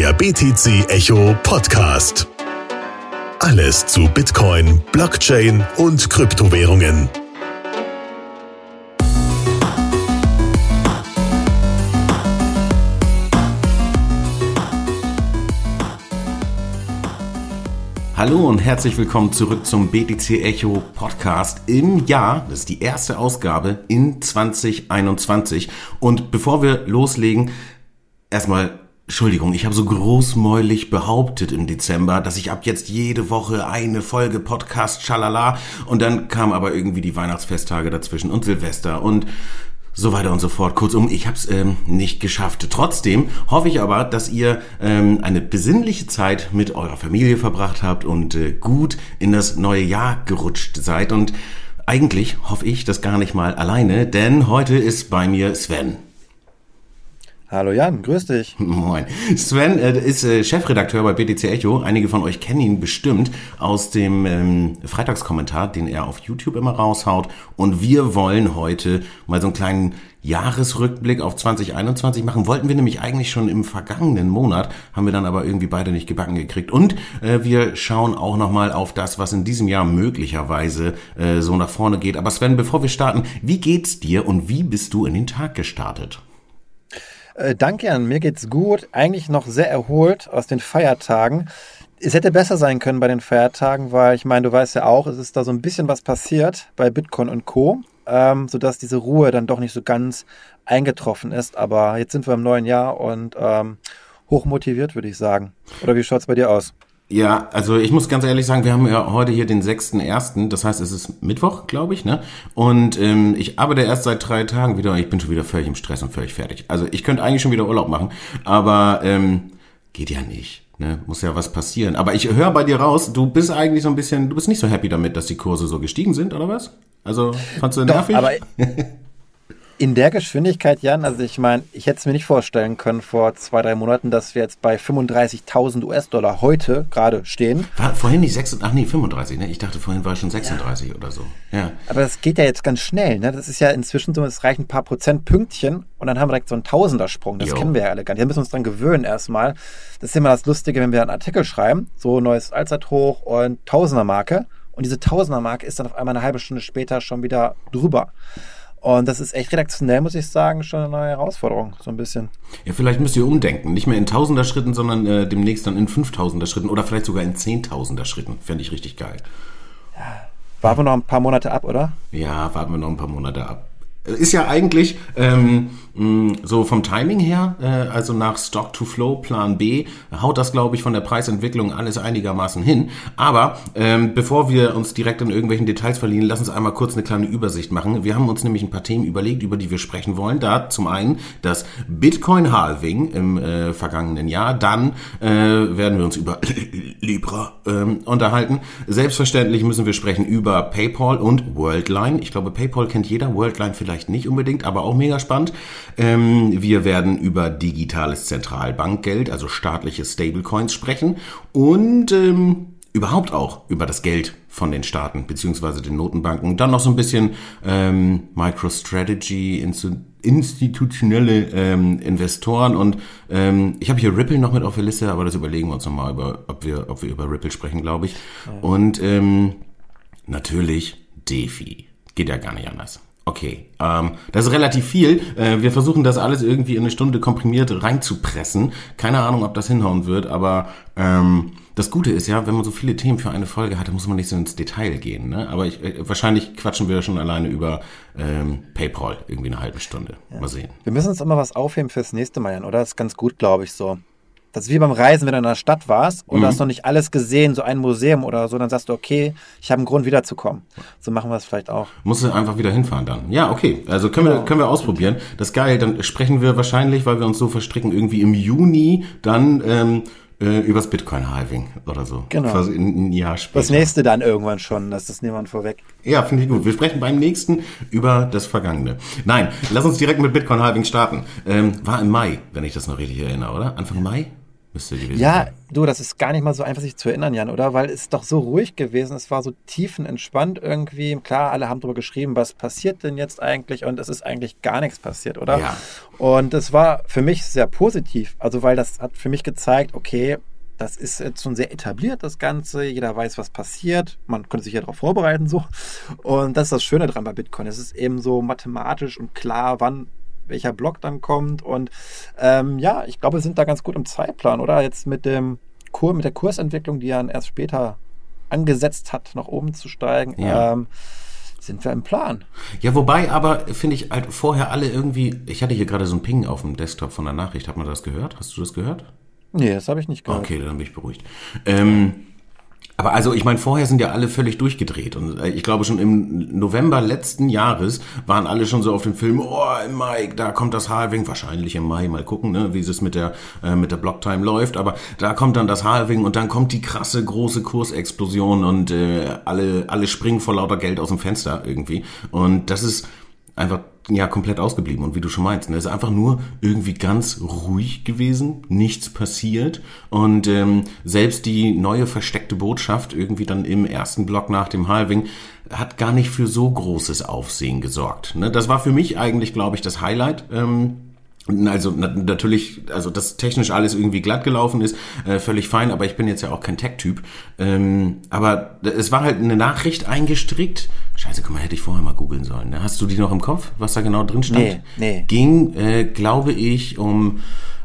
Der BTC Echo Podcast. Alles zu Bitcoin, Blockchain und Kryptowährungen. Hallo und herzlich willkommen zurück zum BTC Echo Podcast im Jahr. Das ist die erste Ausgabe in 2021. Und bevor wir loslegen, erstmal Entschuldigung, ich habe so großmäulig behauptet im Dezember, dass ich ab jetzt jede Woche eine Folge Podcast, schalala. Und dann kam aber irgendwie die Weihnachtsfesttage dazwischen und Silvester und so weiter und so fort. Kurzum, ich habe es ähm, nicht geschafft. Trotzdem hoffe ich aber, dass ihr ähm, eine besinnliche Zeit mit eurer Familie verbracht habt und äh, gut in das neue Jahr gerutscht seid. Und eigentlich hoffe ich das gar nicht mal alleine, denn heute ist bei mir Sven. Hallo Jan, grüß dich. Moin. Sven äh, ist äh, Chefredakteur bei BTC Echo. Einige von euch kennen ihn bestimmt aus dem ähm, Freitagskommentar, den er auf YouTube immer raushaut. Und wir wollen heute mal so einen kleinen Jahresrückblick auf 2021 machen. Wollten wir nämlich eigentlich schon im vergangenen Monat, haben wir dann aber irgendwie beide nicht gebacken gekriegt. Und äh, wir schauen auch nochmal auf das, was in diesem Jahr möglicherweise äh, so nach vorne geht. Aber Sven, bevor wir starten, wie geht's dir und wie bist du in den Tag gestartet? Äh, danke, Jan. Mir geht's gut. Eigentlich noch sehr erholt aus den Feiertagen. Es hätte besser sein können bei den Feiertagen, weil ich meine, du weißt ja auch, es ist da so ein bisschen was passiert bei Bitcoin und Co., ähm, sodass diese Ruhe dann doch nicht so ganz eingetroffen ist. Aber jetzt sind wir im neuen Jahr und ähm, hochmotiviert, würde ich sagen. Oder wie schaut's bei dir aus? Ja, also ich muss ganz ehrlich sagen, wir haben ja heute hier den 6.1., das heißt, es ist Mittwoch, glaube ich, ne? Und ähm, ich arbeite erst seit drei Tagen wieder und ich bin schon wieder völlig im Stress und völlig fertig. Also ich könnte eigentlich schon wieder Urlaub machen, aber ähm, geht ja nicht. Ne? Muss ja was passieren. Aber ich höre bei dir raus, du bist eigentlich so ein bisschen, du bist nicht so happy damit, dass die Kurse so gestiegen sind, oder was? Also, fandst du nervig? Doch, aber In der Geschwindigkeit, Jan, also ich meine, ich hätte es mir nicht vorstellen können vor zwei, drei Monaten, dass wir jetzt bei 35.000 US-Dollar heute gerade stehen. War vorhin nicht 36, ach nee, 35, ne? Ich dachte vorhin war es schon 36 ja. oder so. Ja. Aber das geht ja jetzt ganz schnell, ne? Das ist ja inzwischen so, es reichen ein paar Prozentpünktchen und dann haben wir direkt so einen Tausendersprung. Das jo. kennen wir ja alle gar nicht. Da müssen wir uns dran gewöhnen erstmal. Das ist immer das Lustige, wenn wir einen Artikel schreiben, so neues Allzeithoch und Tausendermarke. Und diese Tausendermarke ist dann auf einmal eine halbe Stunde später schon wieder drüber. Und das ist echt redaktionell, muss ich sagen, schon eine neue Herausforderung, so ein bisschen. Ja, vielleicht müsst ihr umdenken. Nicht mehr in Tausender Schritten, sondern äh, demnächst dann in Fünftausender Schritten oder vielleicht sogar in Zehntausender Schritten. Fände ich richtig geil. Ja. Warten wir noch ein paar Monate ab, oder? Ja, warten wir noch ein paar Monate ab. Ist ja eigentlich ähm, so vom Timing her, äh, also nach Stock to Flow Plan B, haut das, glaube ich, von der Preisentwicklung alles einigermaßen hin. Aber ähm, bevor wir uns direkt in irgendwelchen Details verlieren, lass uns einmal kurz eine kleine Übersicht machen. Wir haben uns nämlich ein paar Themen überlegt, über die wir sprechen wollen. Da zum einen das Bitcoin Halving im äh, vergangenen Jahr. Dann äh, werden wir uns über Libra ähm, unterhalten. Selbstverständlich müssen wir sprechen über PayPal und Worldline. Ich glaube, PayPal kennt jeder, Worldline vielleicht nicht unbedingt, aber auch mega spannend. Ähm, wir werden über digitales Zentralbankgeld, also staatliche Stablecoins sprechen und ähm, überhaupt auch über das Geld von den Staaten beziehungsweise den Notenbanken. Dann noch so ein bisschen ähm, MicroStrategy, institutionelle ähm, Investoren und ähm, ich habe hier Ripple noch mit auf der Liste, aber das überlegen wir uns nochmal, über, ob, wir, ob wir über Ripple sprechen, glaube ich. Ja. Und ähm, natürlich DeFi. Geht ja gar nicht anders. Okay, ähm, das ist relativ viel. Äh, wir versuchen das alles irgendwie in eine Stunde komprimiert reinzupressen. Keine Ahnung, ob das hinhauen wird, aber ähm, das Gute ist ja, wenn man so viele Themen für eine Folge hat, dann muss man nicht so ins Detail gehen. Ne? Aber ich, äh, wahrscheinlich quatschen wir schon alleine über ähm, PayPal irgendwie eine halbe Stunde. Ja. Mal sehen. Wir müssen uns immer was aufheben fürs nächste Mal, oder? Das ist ganz gut, glaube ich, so. Das ist wie beim Reisen, wenn du in einer Stadt warst und mhm. du hast noch nicht alles gesehen, so ein Museum oder so, dann sagst du, okay, ich habe einen Grund wiederzukommen. So machen wir es vielleicht auch. Musst du einfach wieder hinfahren dann. Ja, okay. Also können, genau. wir, können wir ausprobieren. Das ist geil. Dann sprechen wir wahrscheinlich, weil wir uns so verstricken, irgendwie im Juni dann ähm, äh, übers Bitcoin-Halving oder so. Genau. Quasi ein, Jahr später. Das nächste dann irgendwann schon, das ist niemand vorweg. Ja, finde ich gut. Wir sprechen beim nächsten über das Vergangene. Nein, lass uns direkt mit Bitcoin-Halving starten. Ähm, war im Mai, wenn ich das noch richtig erinnere, oder? Anfang Mai? Müsste gewesen Ja, sein. du, das ist gar nicht mal so einfach sich zu erinnern, Jan, oder? Weil es ist doch so ruhig gewesen, es war so tiefenentspannt irgendwie. Klar, alle haben darüber geschrieben, was passiert denn jetzt eigentlich und es ist eigentlich gar nichts passiert, oder? Ja. Und es war für mich sehr positiv, also weil das hat für mich gezeigt, okay, das ist jetzt schon sehr etabliert, das Ganze. Jeder weiß, was passiert. Man könnte sich ja darauf vorbereiten, so. Und das ist das Schöne dran bei Bitcoin. Es ist eben so mathematisch und klar, wann welcher Block dann kommt. Und ähm, ja, ich glaube, wir sind da ganz gut im Zeitplan, oder? Jetzt mit dem Kur mit der Kursentwicklung, die ja erst später angesetzt hat, nach oben zu steigen, Ja. ähm, sind wir im Plan. Ja, wobei aber, finde ich, halt vorher alle irgendwie, ich hatte hier gerade so ein Ping auf dem Desktop von der Nachricht, hat man das gehört? Hast du das gehört? Nee, das habe ich nicht gehört. Okay, dann bin ich beruhigt. Ähm, aber also, ich meine, vorher sind ja alle völlig durchgedreht. Und äh, ich glaube, schon im November letzten Jahres waren alle schon so auf dem Film, oh, im Mai, da kommt das Halving, wahrscheinlich im Mai, mal gucken, ne, wie es mit der, äh, mit der Blocktime läuft. Aber da kommt dann das Halving und dann kommt die krasse, große Kursexplosion und äh, alle, alle springen vor lauter Geld aus dem Fenster irgendwie. Und das ist einfach ja komplett ausgeblieben und wie du schon meinst, ne, ist einfach nur irgendwie ganz ruhig gewesen, nichts passiert und ähm, selbst die neue versteckte Botschaft irgendwie dann im ersten Block nach dem Halving hat gar nicht für so großes Aufsehen gesorgt. Ne? Das war für mich eigentlich, glaube ich, das Highlight. Ähm, also na, natürlich, also dass technisch alles irgendwie glatt gelaufen ist, äh, völlig fein, aber ich bin jetzt ja auch kein Tech-Typ. Ähm, aber es war halt eine Nachricht eingestrickt. Scheiße, guck mal, hätte ich vorher mal googeln sollen. Ne? Hast du die noch im Kopf, was da genau drin stand? Nee, nee. Ging, äh, glaube ich, um,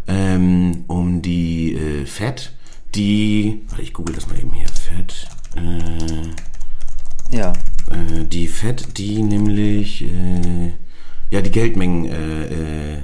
ähm, um die äh, Fed, die, warte, ich google das mal eben hier, Fed, äh, Ja. äh, die Fed, die nämlich äh, ja die Geldmengen, äh, äh, äh,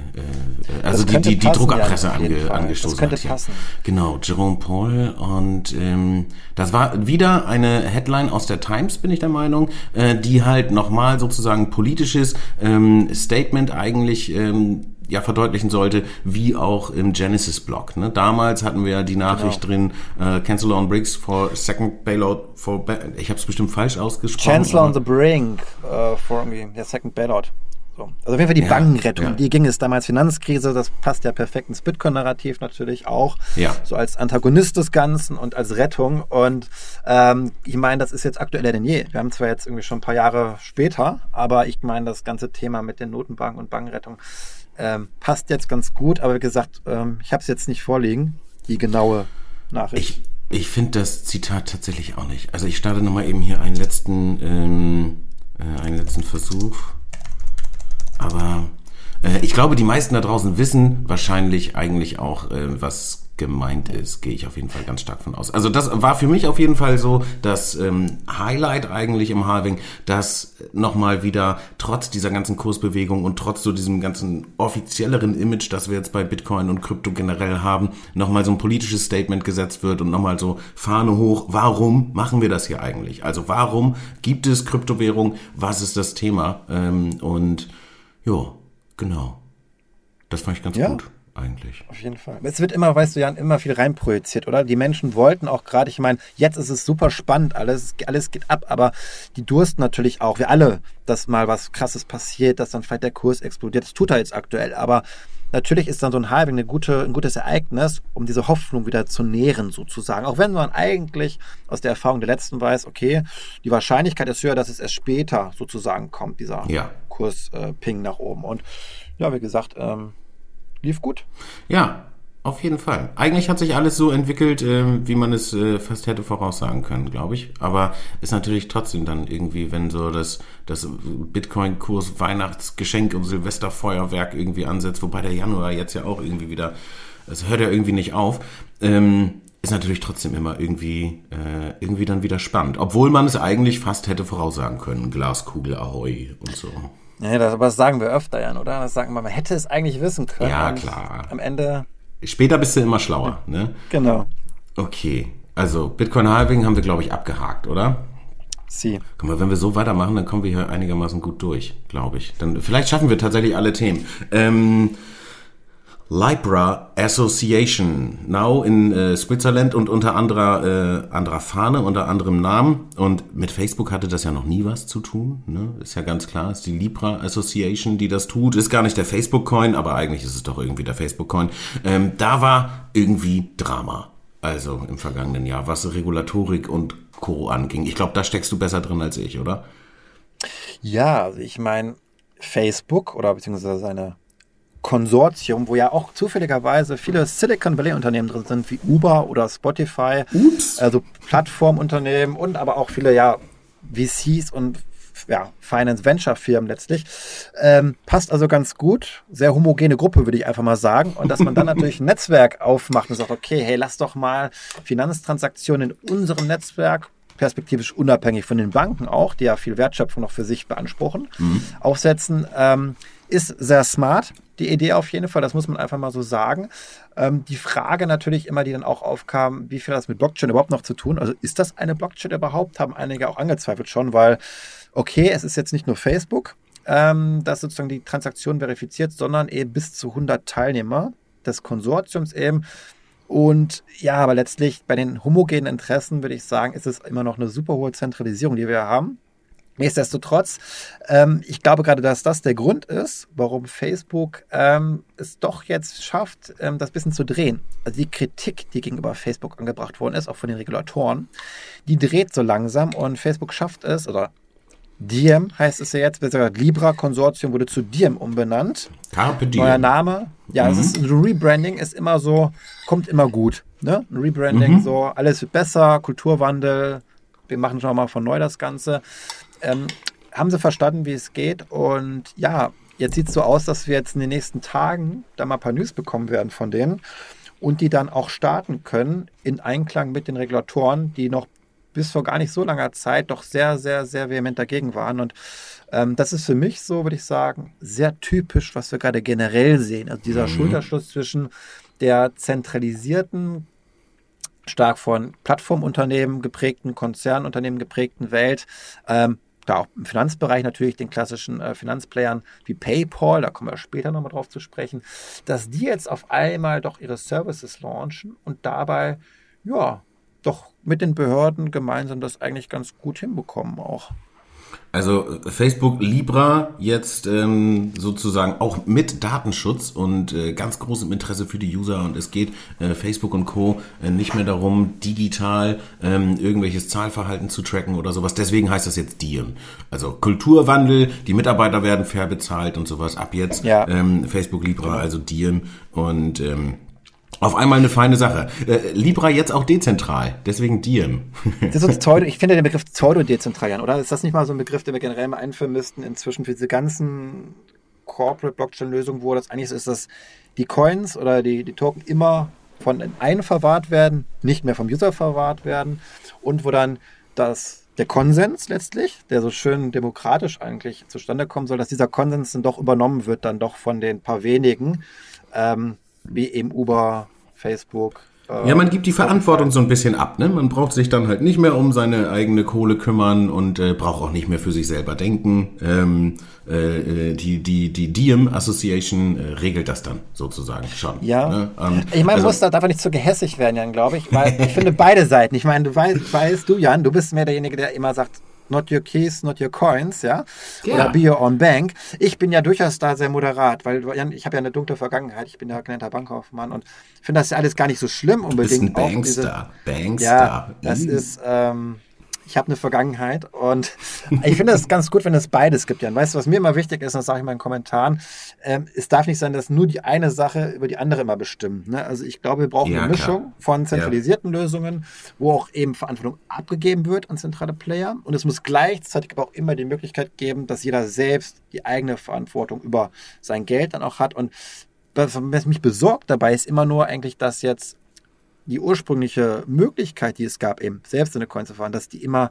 also die, die, die passen, Druckerpresse ja, ange, angestoßen Das könnte hat. passen. Genau, Jerome Paul und ähm, das war wieder eine Headline aus der Times, bin ich der Meinung, äh, die halt nochmal sozusagen politisches ähm, Statement eigentlich ähm, ja verdeutlichen sollte, wie auch im Genesis-Blog. Ne? Damals hatten wir ja die Nachricht Genau. drin, äh, Cancel on Bricks for second bailout for ba ich habe es bestimmt falsch ausgesprochen. Chancellor on the brink uh, for irgendwie der Second Bailout. So. Also auf jeden Fall die Ja, Bankenrettung. ja. Die ging es damals Finanzkrise. Das passt ja perfekt ins Bitcoin-Narrativ natürlich auch. Ja. So als Antagonist des Ganzen und als Rettung. Und ähm, ich meine, das ist jetzt aktueller denn je. Wir haben zwar jetzt irgendwie schon ein paar Jahre später, aber ich meine, das ganze Thema mit den Notenbanken und Bankenrettung ähm, passt jetzt ganz gut. Aber wie gesagt, ähm, ich habe es jetzt nicht vorliegen, die genaue Nachricht. Ich, ich finde das Zitat tatsächlich auch nicht. Also ich starte nochmal eben hier einen letzten, ähm, äh, einen letzten Versuch. Aber äh, ich glaube, die meisten da draußen wissen wahrscheinlich eigentlich auch, äh, was gemeint ist, gehe ich auf jeden Fall ganz stark von aus. Also das war für mich auf jeden Fall so das ähm, Highlight eigentlich im Halving, dass nochmal wieder trotz dieser ganzen Kursbewegung und trotz so diesem ganzen offizielleren Image, das wir jetzt bei Bitcoin und Krypto generell haben, nochmal so ein politisches Statement gesetzt wird und nochmal so Fahne hoch, warum machen wir das hier eigentlich? Also warum gibt es Kryptowährung? Was ist das Thema? Ähm, und ja, genau. Das fand ich ganz Ja. gut eigentlich. Auf jeden Fall. Es wird immer, weißt du, Jan, immer viel reinprojiziert, oder? Die Menschen wollten auch gerade, ich meine, jetzt ist es super spannend, alles, alles geht ab, aber die dursten natürlich auch, wir alle, dass mal was krasses passiert, dass dann vielleicht der Kurs explodiert. Das tut er jetzt aktuell, aber natürlich ist dann so ein Halving eine gute, ein gutes Ereignis, um diese Hoffnung wieder zu nähren, sozusagen. Auch wenn man eigentlich aus der Erfahrung der letzten weiß, okay, die Wahrscheinlichkeit ist höher, dass es erst später sozusagen kommt, dieser Ja. Kurs-Ping nach oben. Und ja, wie gesagt, ähm, lief gut. Ja, auf jeden Fall. Eigentlich hat sich alles so entwickelt, ähm, wie man es äh, fast hätte voraussagen können, glaube ich. Aber ist natürlich trotzdem dann irgendwie, wenn so das, das Bitcoin-Kurs Weihnachtsgeschenk und Silvesterfeuerwerk irgendwie ansetzt, wobei der Januar jetzt ja auch irgendwie wieder, es hört ja irgendwie nicht auf, ähm, ist natürlich trotzdem immer irgendwie, äh, irgendwie dann wieder spannend. Obwohl man es eigentlich fast hätte voraussagen können. Glaskugel Ahoi und so. Ja, das, aber das sagen wir öfter, Jan, oder? Das sagen wir, man hätte es eigentlich wissen können. Ja, klar. Am Ende, Später bist du immer schlauer, ne? genau. Okay, also Bitcoin Halving haben wir, glaube ich, abgehakt, oder? Sie. Guck mal, wenn wir so weitermachen, dann kommen wir hier einigermaßen gut durch, glaube ich. Dann vielleicht schaffen wir tatsächlich alle Themen. Ähm, Libra Association, now in äh, Switzerland und unter anderer, äh, anderer Fahne, unter anderem Namen. Und mit Facebook hatte das ja noch nie was zu tun. Ne? Ist ja ganz klar, ist die Libra Association, die das tut. Ist gar nicht der Facebook-Coin, aber eigentlich ist es doch irgendwie der Facebook-Coin. Ähm, da war irgendwie Drama. Also im vergangenen Jahr, was Regulatorik und Co. anging. Ich glaube, da steckst du besser drin als ich, oder? Ja, also ich meine, Facebook oder beziehungsweise seine Konsortium, wo ja auch zufälligerweise viele Silicon Valley Unternehmen drin sind, wie Uber oder Spotify, Ups. also Plattformunternehmen und aber auch viele ja VCs und ja, Finance Venture Firmen letztlich. Ähm, passt also ganz gut. Sehr homogene Gruppe, würde ich einfach mal sagen. Und dass man dann natürlich ein Netzwerk aufmacht und sagt, okay, hey, lass doch mal Finanztransaktionen in unserem Netzwerk perspektivisch unabhängig von den Banken auch, die ja viel Wertschöpfung noch für sich beanspruchen, mhm. aufsetzen. Ähm, ist sehr smart, die Idee auf jeden Fall, das muss man einfach mal so sagen. Ähm, die Frage natürlich immer, die dann auch aufkam, wie viel hat das mit Blockchain überhaupt noch zu tun? Also ist das eine Blockchain überhaupt? Haben einige auch angezweifelt schon, weil, okay, es ist jetzt nicht nur Facebook, ähm, das sozusagen die Transaktion verifiziert, sondern eben bis zu 100 Teilnehmer des Konsortiums eben. Und ja, aber letztlich bei den homogenen Interessen würde ich sagen, ist es immer noch eine super hohe Zentralisierung, die wir haben. Nichtsdestotrotz, ähm, ich glaube gerade, dass das der Grund ist, warum Facebook ähm, es doch jetzt schafft, ähm, das bisschen zu drehen. Also die Kritik, die gegenüber Facebook angebracht worden ist, auch von den Regulatoren, die dreht so langsam und Facebook schafft es, oder Diem heißt es ja jetzt, besser Libra-Konsortium wurde zu Diem umbenannt. Carpe Diem. Neuer Name. Ja, mhm. es ist, ein Rebranding ist immer so, kommt immer gut. Ne? Ein Rebranding, mhm. so, alles wird besser, Kulturwandel, wir machen schon mal von neu das Ganze. Ähm, haben sie verstanden, wie es geht und ja, jetzt sieht es so aus, dass wir jetzt in den nächsten Tagen da mal ein paar News bekommen werden von denen und die dann auch starten können in Einklang mit den Regulatoren, die noch bis vor gar nicht so langer Zeit doch sehr, sehr, sehr vehement dagegen waren. Und ähm, das ist für mich so, würde ich sagen, sehr typisch, was wir gerade generell sehen. Also dieser mhm. Schulterschluss zwischen der zentralisierten, stark von Plattformunternehmen geprägten, Konzernunternehmen geprägten Welt, ähm, da auch im Finanzbereich natürlich den klassischen äh, Finanzplayern wie PayPal, da kommen wir später nochmal drauf zu sprechen, dass die jetzt auf einmal doch ihre Services launchen und dabei, ja, doch mit den Behörden gemeinsam das eigentlich ganz gut hinbekommen auch. Also Facebook Libra jetzt ähm, sozusagen auch mit Datenschutz und äh, ganz großem Interesse für die User und es geht äh, Facebook und Co. Äh, nicht mehr darum, digital ähm, irgendwelches Zahlverhalten zu tracken oder sowas. Deswegen heißt das jetzt Diem. Also Kulturwandel, die Mitarbeiter werden fair bezahlt und sowas. Ab jetzt ja. ähm, Facebook Libra, also Diem und ähm, auf einmal eine feine Sache. Äh, Libra jetzt auch dezentral, deswegen Diem. das ist Pseudo, ich finde den Begriff Pseudo-dezentral, oder? Ist das nicht mal so ein Begriff, den wir generell mal einführen müssten inzwischen für diese ganzen Corporate-Blockchain-Lösungen, wo das eigentlich ist, dass die Coins oder die, die Token immer von einem verwahrt werden, nicht mehr vom User verwahrt werden und wo dann das, der Konsens letztlich, der so schön demokratisch eigentlich zustande kommen soll, dass dieser Konsens dann doch übernommen wird, dann doch von den paar wenigen, ähm, wie eben Uber, Facebook. Äh, ja, man gibt die Verantwortung so ein bisschen ab. Ne? Man braucht sich dann halt nicht mehr um seine eigene Kohle kümmern und äh, braucht auch nicht mehr für sich selber denken. Ähm, äh, die die die Diem Association äh, regelt das dann sozusagen schon. Ja. Ne? ich meine, also, muss da darf nicht zu so gehässig werden, Jan, glaube ich, weil ich finde beide Seiten. Ich meine, du weißt, weißt du, Jan, du bist mehr derjenige, der immer sagt, not your keys, not your coins, ja, ja. oder be your own bank. Ich bin ja durchaus da sehr moderat, weil ich habe ja eine dunkle Vergangenheit. Ich bin ja genannter Bankkaufmann und finde das ja alles gar nicht so schlimm unbedingt. Du bist ein Bankster. Diese, Bankster. Ja, das ist ähm, ich habe eine Vergangenheit und ich finde es ganz gut, wenn es beides gibt, Jan. Weißt du, was mir immer wichtig ist, das sage ich in meinen Kommentaren, ähm, es darf nicht sein, dass nur die eine Sache über die andere immer bestimmt. Ne? Also ich glaube, wir brauchen ja, eine Mischung klar. von zentralisierten ja. Lösungen, wo auch eben Verantwortung abgegeben wird an zentrale Player und es muss gleichzeitig aber auch immer die Möglichkeit geben, dass jeder selbst die eigene Verantwortung über sein Geld dann auch hat und was mich besorgt dabei ist immer nur eigentlich, dass jetzt die ursprüngliche Möglichkeit, die es gab, eben selbst eine Coin zu fahren, dass die immer,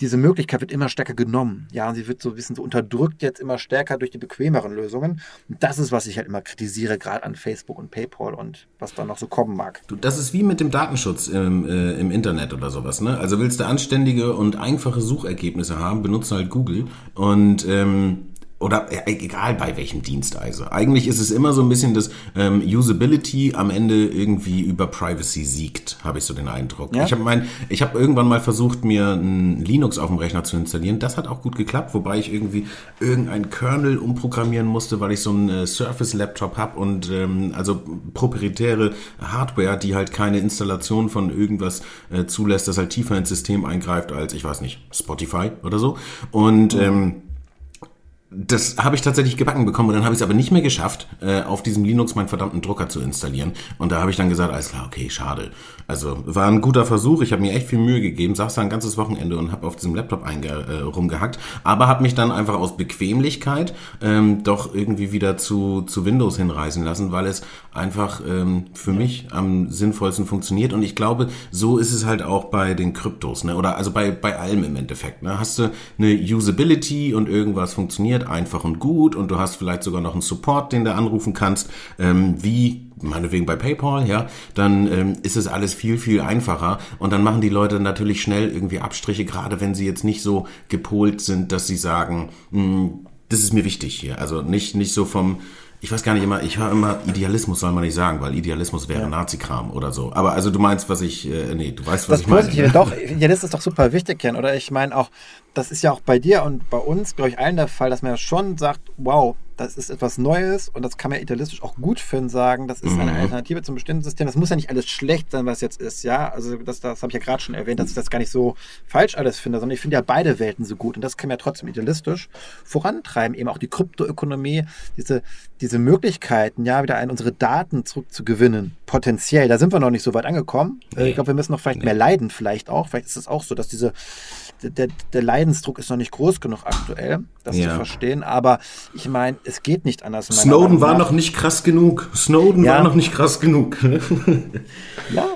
diese Möglichkeit wird immer stärker genommen. Ja, und sie wird so ein bisschen so unterdrückt jetzt immer stärker durch die bequemeren Lösungen. Und das ist, was ich halt immer kritisiere, gerade an Facebook und PayPal und was da noch so kommen mag. Du, das ist wie mit dem Datenschutz im, äh, im Internet oder sowas, ne? Also willst du anständige und einfache Suchergebnisse haben, benutze halt Google und ähm, oder egal bei welchem Dienst also. Eigentlich ist es immer so ein bisschen, dass ähm, Usability am Ende irgendwie über Privacy siegt, habe ich so den Eindruck. Ja? Ich habe mein, ich habe irgendwann mal versucht, mir ein Linux auf dem Rechner zu installieren. Das hat auch gut geklappt, wobei ich irgendwie irgendein Kernel umprogrammieren musste, weil ich so einen äh, Surface-Laptop habe und ähm, also proprietäre Hardware, die halt keine Installation von irgendwas äh, zulässt, das halt tiefer ins System eingreift als, ich weiß nicht, Spotify oder so. Und mhm. ähm, das habe ich tatsächlich gebacken bekommen und dann habe ich es aber nicht mehr geschafft, äh, auf diesem Linux meinen verdammten Drucker zu installieren. Und da habe ich dann gesagt, alles klar, okay, schade. Also war ein guter Versuch. Ich habe mir echt viel Mühe gegeben, saß da ein ganzes Wochenende und habe auf diesem Laptop einge äh, rumgehackt, aber habe mich dann einfach aus Bequemlichkeit ähm, doch irgendwie wieder zu, zu Windows hinreißen lassen, weil es einfach ähm, für mich am sinnvollsten funktioniert. Und ich glaube, so ist es halt auch bei den Kryptos, ne? Oder also bei, bei allem im Endeffekt. Ne? Hast du eine Usability und irgendwas funktioniert einfach und gut und du hast vielleicht sogar noch einen Support, den du anrufen kannst, ähm, wie meinetwegen bei PayPal, ja, dann ähm, ist es alles viel, viel einfacher. Und dann machen die Leute natürlich schnell irgendwie Abstriche, gerade wenn sie jetzt nicht so gepolt sind, dass sie sagen, hm, das ist mir wichtig hier. Also nicht, nicht so vom, ich weiß gar nicht immer, ich höre immer, Idealismus soll man nicht sagen, weil Idealismus wäre ja. Nazi-Kram oder so. Aber also du meinst, was ich, äh, nee, du weißt, was das ich meine. Positive, doch, Idealismus ist doch super wichtig, Ken, oder? Ich meine auch, das ist ja auch bei dir und bei uns, glaube ich, allen der Fall, dass man ja schon sagt, wow, das ist etwas Neues und das kann man idealistisch auch gut finden, sagen, das ist mhm. eine Alternative zum bestimmten System. Das muss ja nicht alles schlecht sein, was jetzt ist, ja. Also das, das habe ich ja gerade schon erwähnt, dass ich das gar nicht so falsch alles finde, sondern ich finde ja beide Welten so gut und das kann man ja trotzdem idealistisch vorantreiben. Eben auch die Kryptoökonomie, diese, diese Möglichkeiten, ja, wieder an unsere Daten zurückzugewinnen, potenziell. Da sind wir noch nicht so weit angekommen. Nee. Ich glaube, wir müssen noch vielleicht nee. mehr leiden, vielleicht auch. Vielleicht ist es auch so, dass diese der, der Leidensdruck ist noch nicht groß genug aktuell, das ja. zu verstehen. Aber ich meine, es geht nicht anders. Snowden war noch nicht krass genug. Snowden ja. war noch nicht krass genug. ja.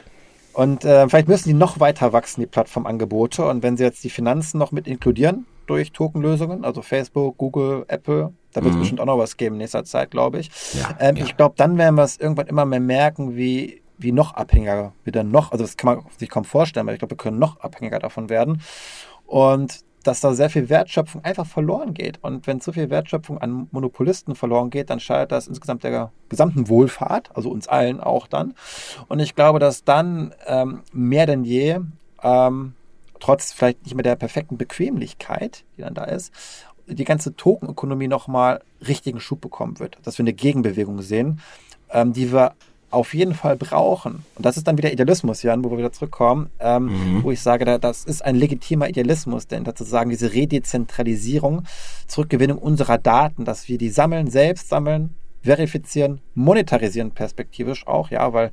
Und äh, vielleicht müssen die noch weiter wachsen, die Plattformangebote. Und wenn sie jetzt die Finanzen noch mit inkludieren durch Tokenlösungen, also Facebook, Google, Apple, da wird es mhm. bestimmt auch noch was geben in nächster Zeit, glaube ich. Ja, ähm, ja. Ich glaube, dann werden wir es irgendwann immer mehr merken, wie, wie noch abhängiger wir dann noch, also das kann man sich kaum vorstellen, aber ich glaube, wir können noch abhängiger davon werden. Und dass da sehr viel Wertschöpfung einfach verloren geht. Und wenn zu viel Wertschöpfung an Monopolisten verloren geht, dann schadet das insgesamt der gesamten Wohlfahrt, also uns allen auch dann. Und ich glaube, dass dann ähm, mehr denn je, ähm, trotz vielleicht nicht mehr der perfekten Bequemlichkeit, die dann da ist, die ganze Tokenökonomie nochmal richtigen Schub bekommen wird. Dass wir eine Gegenbewegung sehen, ähm, die wir auf jeden Fall brauchen. Und das ist dann wieder Idealismus, Jan, wo wir wieder zurückkommen, ähm, mhm. wo ich sage, das ist ein legitimer Idealismus, denn dazu sagen, diese Redezentralisierung, Zurückgewinnung unserer Daten, dass wir die sammeln, selbst sammeln, verifizieren, monetarisieren perspektivisch auch, ja, weil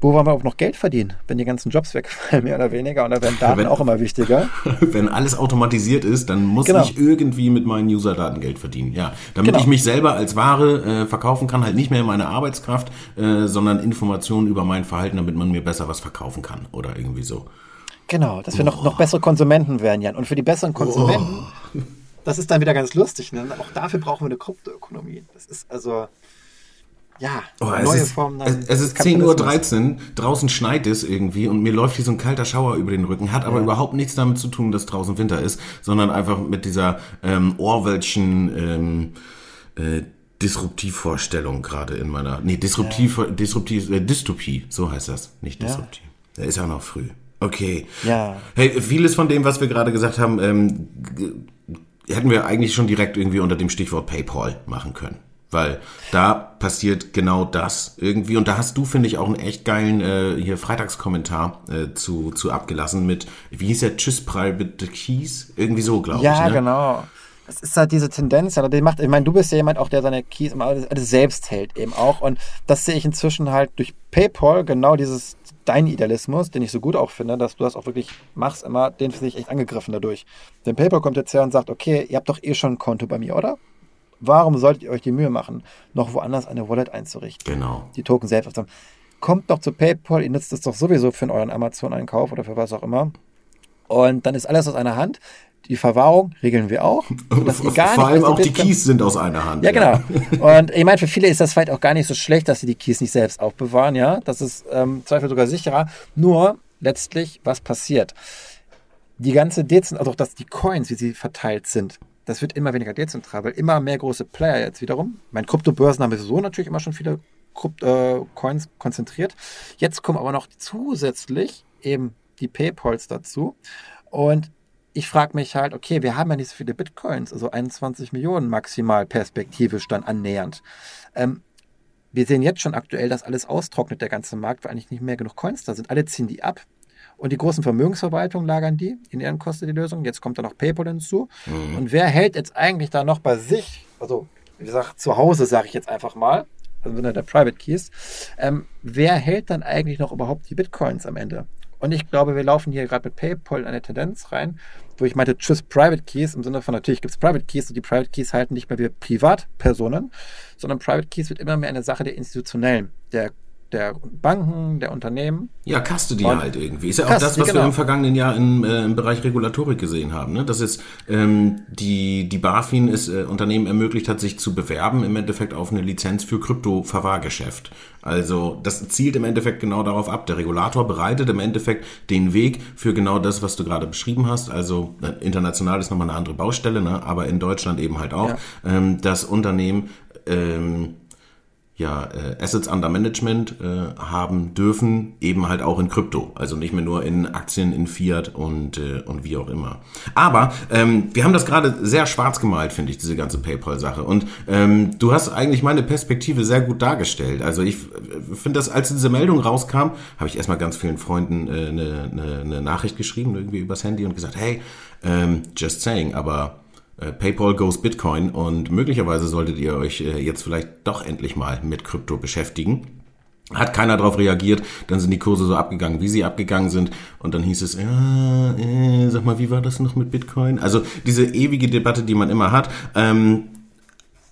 wo wollen wir auch noch Geld verdienen, wenn die ganzen Jobs wegfallen, mehr oder weniger? Und da werden Daten wenn, auch immer wichtiger. Wenn alles automatisiert ist, dann muss genau. ich irgendwie mit meinen User-Daten Geld verdienen. Ja, damit genau. ich mich selber als Ware äh, verkaufen kann, halt nicht mehr meine Arbeitskraft, äh, sondern Informationen über mein Verhalten, damit man mir besser was verkaufen kann oder irgendwie so. Genau, dass wir oh. noch, noch bessere Konsumenten werden, Jan. Und für die besseren Konsumenten, oh. das ist dann wieder ganz lustig. Ne? Auch dafür brauchen wir eine Kryptoökonomie. Das ist also ja, oh, neue ist, Form. Es, es ist 10.13 Uhr, draußen schneit es irgendwie und mir läuft hier so ein kalter Schauer über den Rücken, hat aber ja. überhaupt nichts damit zu tun, dass draußen Winter ist, sondern einfach mit dieser ähm, Orwellschen ähm, äh, Disruptivvorstellung gerade in meiner, nee, Disruptiv, ja. Disruptiv, äh, Dystopie, so heißt das, nicht Disruptiv. Ja. Da ist ja noch früh. Okay. Ja. Hey, vieles von dem, was wir gerade gesagt haben, ähm, hätten wir eigentlich schon direkt irgendwie unter dem Stichwort PayPal machen können. Weil da passiert genau das irgendwie. Und da hast du, finde ich, auch einen echt geilen äh, hier Freitagskommentar äh, zu, zu abgelassen mit, wie hieß der, Tschüss Private Keys? Irgendwie so, glaube ja, ich. Ja, ne? genau. Es ist halt diese Tendenz, die macht, ich meine, du bist ja jemand auch, der seine Keys immer alles, alles selbst hält eben auch. Und das sehe ich inzwischen halt durch PayPal, genau dieses, dein Idealismus, den ich so gut auch finde, dass du das auch wirklich machst immer, den finde ich echt angegriffen dadurch. Denn PayPal kommt jetzt her und sagt, okay, ihr habt doch eh schon ein Konto bei mir, oder? Warum solltet ihr euch die Mühe machen, noch woanders eine Wallet einzurichten? Genau. Die Token selbst aufzunehmen. Kommt doch zu PayPal, ihr nutzt es doch sowieso für euren Amazon-Einkauf oder für was auch immer. Und dann ist alles aus einer Hand. Die Verwahrung regeln wir auch. Vor allem auch die Keys sind aus einer Hand. Ja, ja. genau. Und ich meine, für viele ist das vielleicht auch gar nicht so schlecht, dass sie die Keys nicht selbst aufbewahren. Ja, das ist ähm, Zweifel sogar sicherer. Nur letztlich, was passiert? Die ganze Dezent, also auch dass die Coins, wie sie verteilt sind, das wird immer weniger dezentral, weil immer mehr große Player jetzt wiederum. Mein Kryptobörsen haben wir so natürlich immer schon viele Krypt äh, Coins konzentriert. Jetzt kommen aber noch zusätzlich eben die Paypals dazu. Und ich frage mich halt, okay, wir haben ja nicht so viele Bitcoins, also 21 Millionen maximal perspektivisch dann annähernd. Ähm, wir sehen jetzt schon aktuell, dass alles austrocknet, der ganze Markt, weil eigentlich nicht mehr genug Coins da sind. Alle ziehen die ab. Und die großen Vermögensverwaltungen lagern die in ihren Kosten die Lösung. Jetzt kommt da noch PayPal hinzu. Mhm. Und wer hält jetzt eigentlich da noch bei sich, also wie gesagt, zu Hause, sage ich jetzt einfach mal, also wenn er der Private Keys, ähm, wer hält dann eigentlich noch überhaupt die Bitcoins am Ende? Und ich glaube, wir laufen hier gerade mit PayPal in eine Tendenz rein, wo ich meinte, tschüss Private Keys, im Sinne von natürlich gibt es Private Keys und die Private Keys halten nicht mehr wie Privatpersonen, sondern Private Keys wird immer mehr eine Sache der Institutionellen, der der Banken, der Unternehmen. Ja, Custody und halt irgendwie. Ist ja auch Custody, das, was genau. wir im vergangenen Jahr im, äh, im Bereich Regulatorik gesehen haben. Ne? Dass es ähm, die, die BaFin es äh, Unternehmen ermöglicht hat, sich zu bewerben, im Endeffekt auf eine Lizenz für Krypto-Verwahrgeschäft. Also das zielt im Endeffekt genau darauf ab. Der Regulator bereitet im Endeffekt den Weg für genau das, was du gerade beschrieben hast. Also äh, international ist nochmal eine andere Baustelle, ne? aber in Deutschland eben halt auch. Ja. Ähm, das Unternehmen ähm, ja, äh, Assets under Management äh, haben dürfen, eben halt auch in Krypto. Also nicht mehr nur in Aktien, in Fiat und, äh, und wie auch immer. Aber ähm, wir haben das gerade sehr schwarz gemalt, finde ich, diese ganze PayPal-Sache. Und ähm, du hast eigentlich meine Perspektive sehr gut dargestellt. Also ich äh, finde das, als diese Meldung rauskam, habe ich erstmal ganz vielen Freunden äh, eine, eine, eine Nachricht geschrieben, irgendwie übers Handy und gesagt, hey, ähm, just saying, aber äh, PayPal goes Bitcoin und möglicherweise solltet ihr euch äh, jetzt vielleicht doch endlich mal mit Krypto beschäftigen. Hat keiner darauf reagiert, dann sind die Kurse so abgegangen, wie sie abgegangen sind. Und dann hieß es, ja, äh, sag mal, wie war das noch mit Bitcoin? Also diese ewige Debatte, die man immer hat. Ähm,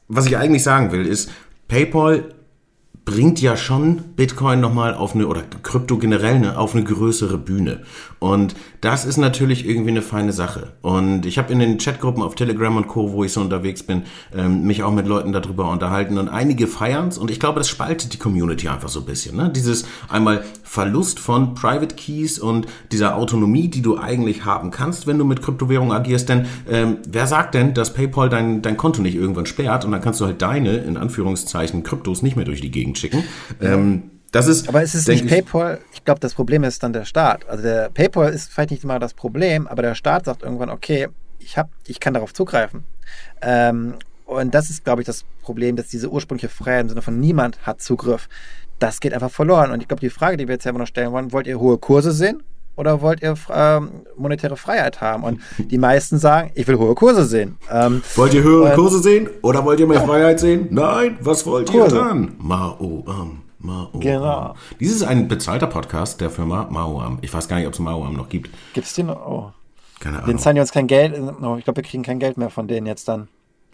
was ich eigentlich sagen will, ist, PayPal bringt ja schon Bitcoin nochmal auf eine, oder Krypto generell eine, auf eine größere Bühne. Und das ist natürlich irgendwie eine feine Sache. Und ich habe in den Chatgruppen auf Telegram und Co., wo ich so unterwegs bin, ähm, mich auch mit Leuten darüber unterhalten. Und einige feiern's. Und ich glaube, das spaltet die Community einfach so ein bisschen. Ne? Dieses einmal Verlust von Private Keys und dieser Autonomie, die du eigentlich haben kannst, wenn du mit Kryptowährung agierst. Denn ähm, wer sagt denn, dass PayPal dein, dein Konto nicht irgendwann sperrt und dann kannst du halt deine, in Anführungszeichen, Kryptos nicht mehr durch die Gegend schicken. Ähm, das ist, aber ist es nicht PayPal? Ich glaube, das Problem ist dann der Staat. Also der PayPal ist vielleicht nicht immer das Problem, aber der Staat sagt irgendwann, okay, ich hab, ich kann darauf zugreifen. Ähm, und das ist, glaube ich, das Problem, dass diese ursprüngliche Freiheit im Sinne von niemand hat Zugriff, das geht einfach verloren. Und ich glaube, die Frage, die wir jetzt selber noch stellen wollen, wollt ihr hohe Kurse sehen oder wollt ihr ähm, monetäre Freiheit haben? Und die meisten sagen, ich will hohe Kurse sehen. Ähm, wollt ihr höhere Kurse sehen oder wollt ihr mehr ja. Freiheit sehen? Nein, was wollt Kurse. ihr dann? Maoam. Maoam. Genau. Dies ist ein bezahlter Podcast der Firma Maoam. Ich weiß gar nicht, ob es Maoam noch gibt. Gibt es den? Oh. Keine Ahnung. Den zahlen die uns kein Geld. Oh, ich glaube, wir kriegen kein Geld mehr von denen jetzt dann.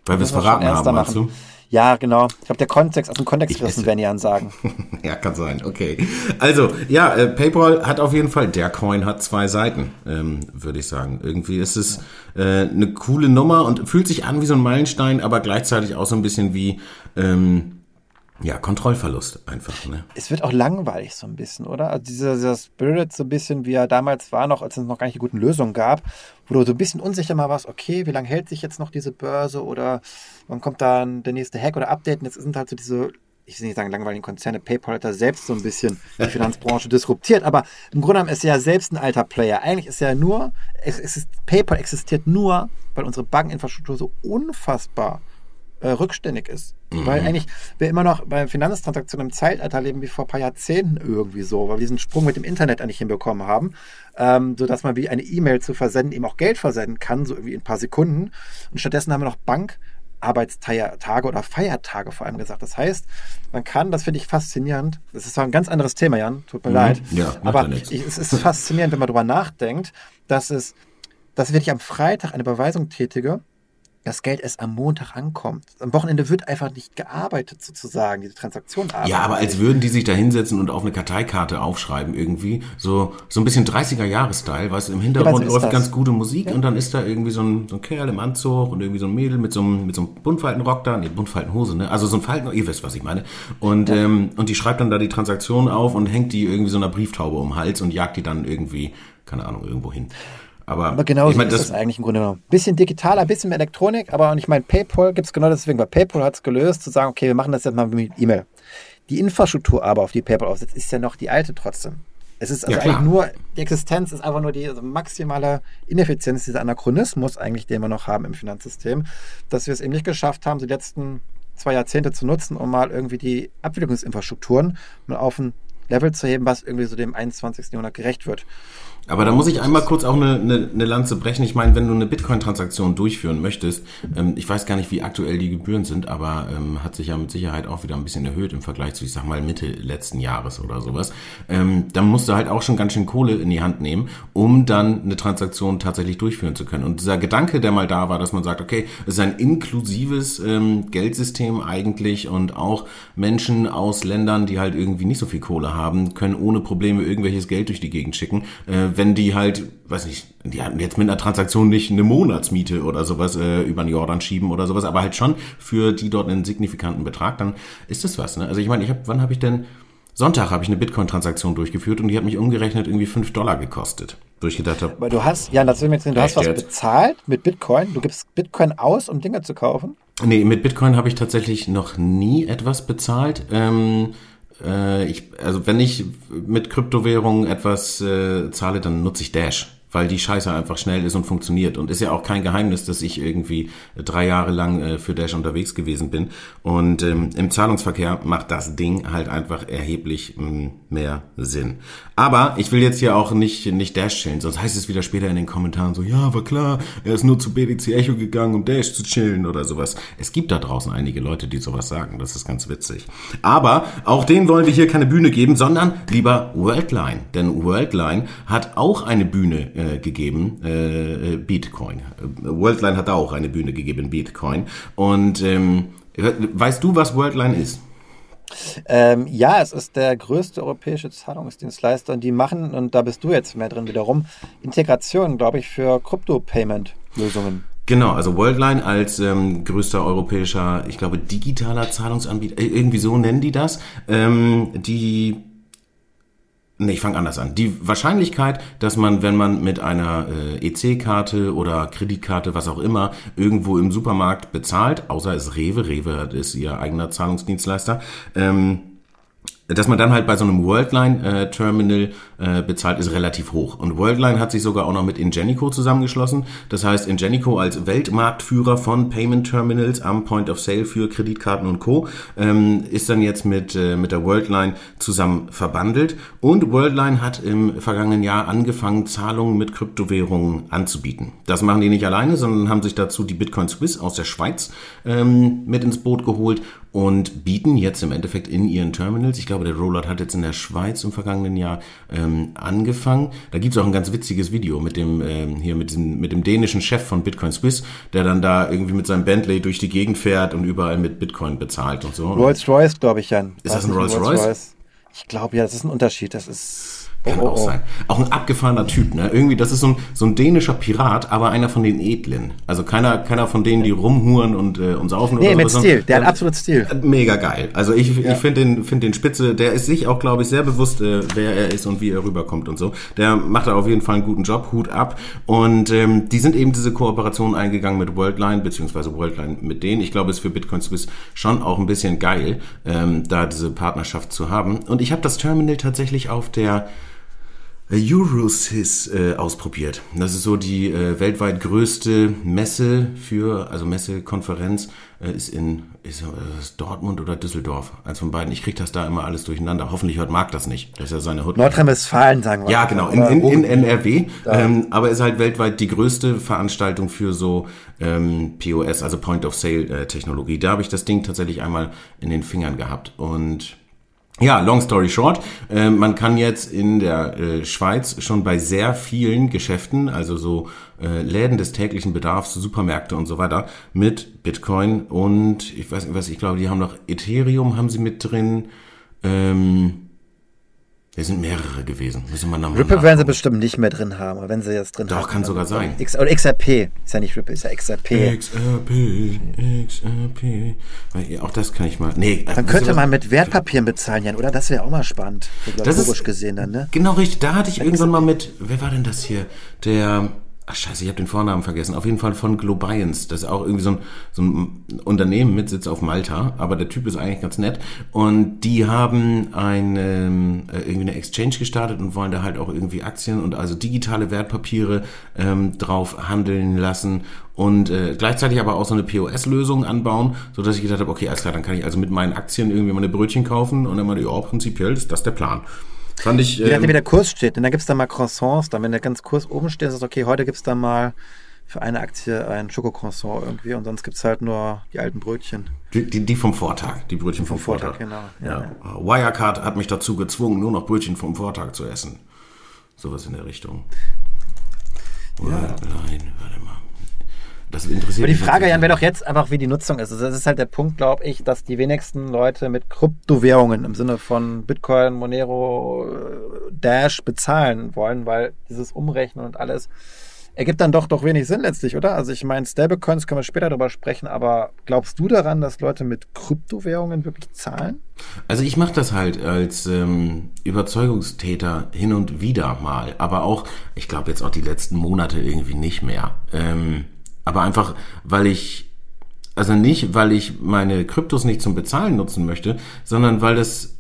Weil wir es verraten haben, meinst du? Ja, genau. Ich glaube, der Kontext, aus dem Kontext gerissen, werden die ansagen. ja, kann sein. Okay. Also, ja, äh, PayPal hat auf jeden Fall, der Coin hat zwei Seiten, ähm, würde ich sagen. Irgendwie ist es äh, eine coole Nummer und fühlt sich an wie so ein Meilenstein, aber gleichzeitig auch so ein bisschen wie, ähm, ja, Kontrollverlust einfach. Ne? Es wird auch langweilig so ein bisschen, oder? Also dieser, dieser Spirit so ein bisschen, wie er damals war, noch als es noch gar nicht die guten Lösungen gab, wo du so ein bisschen unsicher mal warst, okay, wie lange hält sich jetzt noch diese Börse oder wann kommt dann der nächste Hack oder Update? Und jetzt sind halt so diese, ich will nicht sagen langweiligen Konzerne, PayPal hat da selbst so ein bisschen die Finanzbranche disruptiert, aber im Grunde genommen ist er ja selbst ein alter Player. Eigentlich ist er nur, es ist, PayPal existiert nur, weil unsere Bankeninfrastruktur so unfassbar äh, rückständig ist. Mhm. Weil eigentlich wir immer noch bei Finanztransaktionen im Zeitalter leben wie vor ein paar Jahrzehnten irgendwie so, weil wir diesen Sprung mit dem Internet eigentlich hinbekommen haben, ähm, sodass man wie eine E-Mail zu versenden eben auch Geld versenden kann, so irgendwie in ein paar Sekunden. Und stattdessen haben wir noch Bank. Arbeitstage oder Feiertage vor allem gesagt. Das heißt, man kann, das finde ich faszinierend, das ist zwar ein ganz anderes Thema, Jan, tut mir mhm. leid, ja, aber ich, es ist faszinierend, wenn man darüber nachdenkt, dass es, dass wenn ich am Freitag eine Überweisung tätige, das Geld erst am Montag ankommt. Am Wochenende wird einfach nicht gearbeitet, sozusagen, diese Transaktion arbeitet. Ja, aber als würden die sich da hinsetzen und auf eine Karteikarte aufschreiben irgendwie. So, so ein bisschen 30er-Jahres-Style, weißt du, im Hintergrund ja, läuft ganz gute Musik ja. und dann ist da irgendwie so ein, so ein Kerl im Anzug und irgendwie so ein Mädel mit so einem, mit so einem Buntfaltenrock da, nee, Buntfaltenhose, ne? Also so ein Falten, ihr wisst, was ich meine. Und, ja. ähm, und die schreibt dann da die Transaktion auf und hängt die irgendwie so einer Brieftaube um den Hals und jagt die dann irgendwie, keine Ahnung, irgendwo hin. Aber, aber genau ich mein, ist das, das eigentlich im Grunde genommen. Bisschen digitaler, bisschen mehr Elektronik, aber und ich meine, PayPal gibt es genau deswegen, weil PayPal hat es gelöst, zu sagen, okay, wir machen das jetzt mal mit E-Mail. Die Infrastruktur aber, auf die PayPal aufsetzt, ist ja noch die alte trotzdem. Es ist also ja, eigentlich nur, die Existenz ist einfach nur die also maximale Ineffizienz, dieser Anachronismus eigentlich, den wir noch haben im Finanzsystem, dass wir es eben nicht geschafft haben, die letzten zwei Jahrzehnte zu nutzen, um mal irgendwie die Abwicklungsinfrastrukturen mal auf ein Level zu heben, was irgendwie so dem 21. Jahrhundert gerecht wird. Aber da muss ich einmal kurz auch eine, eine, eine Lanze brechen. Ich meine, wenn du eine Bitcoin-Transaktion durchführen möchtest, ähm, ich weiß gar nicht, wie aktuell die Gebühren sind, aber ähm, hat sich ja mit Sicherheit auch wieder ein bisschen erhöht im Vergleich zu, ich sag mal, Mitte letzten Jahres oder sowas. Ähm, dann musst du halt auch schon ganz schön Kohle in die Hand nehmen, um dann eine Transaktion tatsächlich durchführen zu können. Und dieser Gedanke, der mal da war, dass man sagt, okay, es ist ein inklusives ähm, Geldsystem eigentlich und auch Menschen aus Ländern, die halt irgendwie nicht so viel Kohle haben, können ohne Probleme irgendwelches Geld durch die Gegend schicken. Äh, wenn die halt, weiß nicht, die hatten jetzt mit einer Transaktion nicht eine Monatsmiete oder sowas äh, über den Jordan schieben oder sowas, aber halt schon für die dort einen signifikanten Betrag, dann ist das was. Ne? Also ich meine, ich habe, wann habe ich denn Sonntag habe ich eine Bitcoin-Transaktion durchgeführt und die hat mich umgerechnet irgendwie 5 Dollar gekostet. Durchgedacht habe. Aber du hast, ja, das will mir jetzt sehen, du hast was jetzt? bezahlt mit Bitcoin. Du gibst Bitcoin aus, um Dinge zu kaufen? Nee, mit Bitcoin habe ich tatsächlich noch nie etwas bezahlt. Ähm, äh, ich, also wenn ich mit Kryptowährungen etwas äh, zahle, dann nutze ich Dash weil die Scheiße einfach schnell ist und funktioniert. Und ist ja auch kein Geheimnis, dass ich irgendwie drei Jahre lang äh, für Dash unterwegs gewesen bin. Und ähm, im Zahlungsverkehr macht das Ding halt einfach erheblich mh, mm, mehr Sinn. Aber ich will jetzt hier auch nicht, nicht Dash chillen, sonst heißt es wieder später in den Kommentaren so, ja, war klar, er ist nur zu BDC Echo gegangen, um Dash zu chillen oder sowas. Es gibt da draußen einige Leute, die sowas sagen. Das ist ganz witzig. Aber auch denen wollen wir hier keine Bühne geben, sondern lieber Worldline. Denn Worldline hat auch eine Bühne äh, äh, gegeben, äh, Bitcoin. Worldline hat da auch eine Bühne gegeben, Bitcoin. Und ähm, weißt du, was Worldline ist? Ähm, ja, es ist der größte europäische Zahlungsdienstleister und die machen, und da bist du jetzt mehr drin wiederum, Integration, glaube ich, für Krypto-Payment-Lösungen. Genau, also Worldline als ähm, größter europäischer, ich glaube, digitaler Zahlungsanbieter, äh, irgendwie so nennen die das, ähm, die Nee, ich fange anders an. Die Wahrscheinlichkeit, dass man, wenn man mit einer äh, EC-Karte oder Kreditkarte, was auch immer, irgendwo im Supermarkt bezahlt, außer es Rewe, Rewe ist ihr eigener Zahlungsdienstleister, ähm, dass man dann halt bei so einem Worldline-Terminal äh, bezahlt, ist relativ hoch. Und Worldline hat sich sogar auch noch mit Ingenico zusammengeschlossen. Das heißt, Ingenico als Weltmarktführer von Payment Terminals am Point of Sale für Kreditkarten und Co. Ähm, ist dann jetzt mit, äh, mit der Worldline zusammen verbandelt. Und Worldline hat im vergangenen Jahr angefangen, Zahlungen mit Kryptowährungen anzubieten. Das machen die nicht alleine, sondern haben sich dazu die Bitcoin Swiss aus der Schweiz ähm, mit ins Boot geholt und bieten jetzt im Endeffekt in ihren Terminals, ich glaube, der Rollout hat jetzt in der Schweiz im vergangenen Jahr ähm, angefangen. Da gibt's auch ein ganz witziges Video mit dem ähm, hier mit, diesem, mit dem dänischen Chef von Bitcoin Swiss, der dann da irgendwie mit seinem Bentley durch die Gegend fährt und überall mit Bitcoin bezahlt und so. Rolls Royce, glaube ich, Jan. Ist das ein Rolls Royce? Royce? Ich glaube ja, das ist ein Unterschied. Das ist kann oh, auch oh. sein. Auch ein abgefahrener Typ, ne? Irgendwie, das ist so ein, so ein dänischer Pirat, aber einer von den Edlen. Also keiner, keiner von denen, die rumhuren und äh, uns saufen nee, oder mit Stil. Der hat absolut Stil. Mega geil. Also ich, ja. ich finde den, find den Spitze, der ist sich auch, glaube ich, sehr bewusst, äh, wer er ist und wie er rüberkommt und so. Der macht da auf jeden Fall einen guten Job, Hut ab. Und ähm, die sind eben diese Kooperation eingegangen mit Worldline, beziehungsweise Worldline mit denen. Ich glaube, es ist für Bitcoin Swiss schon auch ein bisschen geil, ähm, da diese Partnerschaft zu haben. Und ich habe das Terminal tatsächlich auf der Eurosys äh, ausprobiert. Das ist so die äh, weltweit größte Messe für, also Messekonferenz äh, ist in ist, ist Dortmund oder Düsseldorf. Eins von beiden. Ich kriege das da immer alles durcheinander. Hoffentlich hört Marc das nicht. Das ist ja seine Hut. Nordrhein-Westfalen, sagen wir. Ja, genau, in, in, in NRW. Ähm, aber ist halt weltweit die größte Veranstaltung für so ähm, POS, also Point-of-Sale-Technologie. Da habe ich das Ding tatsächlich einmal in den Fingern gehabt. Und ja, long story short, äh, man kann jetzt in der äh, Schweiz schon bei sehr vielen Geschäften, also so äh, Läden des täglichen Bedarfs, Supermärkte und so weiter, mit Bitcoin und ich weiß nicht was, ich glaube, die haben noch Ethereum haben sie mit drin. Ähm, es sind mehrere gewesen. Müssen wir nochmal Ripple werden sie bestimmt nicht mehr drin haben, aber wenn sie jetzt drin Doch, haben. Doch, kann sogar sein. X, oder XRP. Ist ja nicht Ripple, ist ja XRP. XRP, XRP. Auch das kann ich mal. Nee, dann könnte man mit Wertpapieren bezahlen, Jan, oder? Das wäre auch mal spannend. Das ist gesehen dann, ne? Genau richtig. Da hatte ich irgendwann mal mit, wer war denn das hier? Der Ach scheiße, ich habe den Vornamen vergessen. Auf jeden Fall von Globiance. Das ist auch irgendwie so ein, so ein Unternehmen mit Sitz auf Malta, aber der Typ ist eigentlich ganz nett. Und die haben eine, äh, irgendwie eine Exchange gestartet und wollen da halt auch irgendwie Aktien und also digitale Wertpapiere ähm, drauf handeln lassen und äh, gleichzeitig aber auch so eine POS-Lösung anbauen, so dass ich gedacht habe, okay, alles klar, dann kann ich also mit meinen Aktien irgendwie meine Brötchen kaufen und dann mal, ja, prinzipiell ist das der Plan. Fand ich. Ähm, Je nachdem, wie der Kurs steht. Und dann gibt es da mal Croissants. Dann, wenn der ganz Kurs oben steht, ist es okay, heute gibt es da mal für eine Aktie ein Schokocroissant irgendwie und sonst gibt es halt nur die alten Brötchen. Die, die, die, vom Vortag, die Brötchen vom, vom Vortag. Vortag. Genau. Ja. ja. Wirecard hat mich dazu gezwungen, nur noch Brötchen vom Vortag zu essen. Sowas in der Richtung. Ja. Nein, warte mal. Das interessiert Aber die Frage, Jan, wäre doch jetzt einfach, wie die Nutzung ist. Also das ist halt der Punkt, glaube ich, dass die wenigsten Leute mit Kryptowährungen im Sinne von Bitcoin, Monero, Dash bezahlen wollen, weil dieses Umrechnen und alles ergibt dann doch doch wenig Sinn letztlich, oder? Also ich meine, Stablecoins können wir später darüber sprechen, aber glaubst du daran, dass Leute mit Kryptowährungen wirklich zahlen? Also ich mache das halt als ähm, Überzeugungstäter hin und wieder mal, aber auch, ich glaube jetzt auch die letzten Monate irgendwie nicht mehr. Ähm, aber einfach, weil ich, also nicht, weil ich meine Kryptos nicht zum Bezahlen nutzen möchte, sondern weil das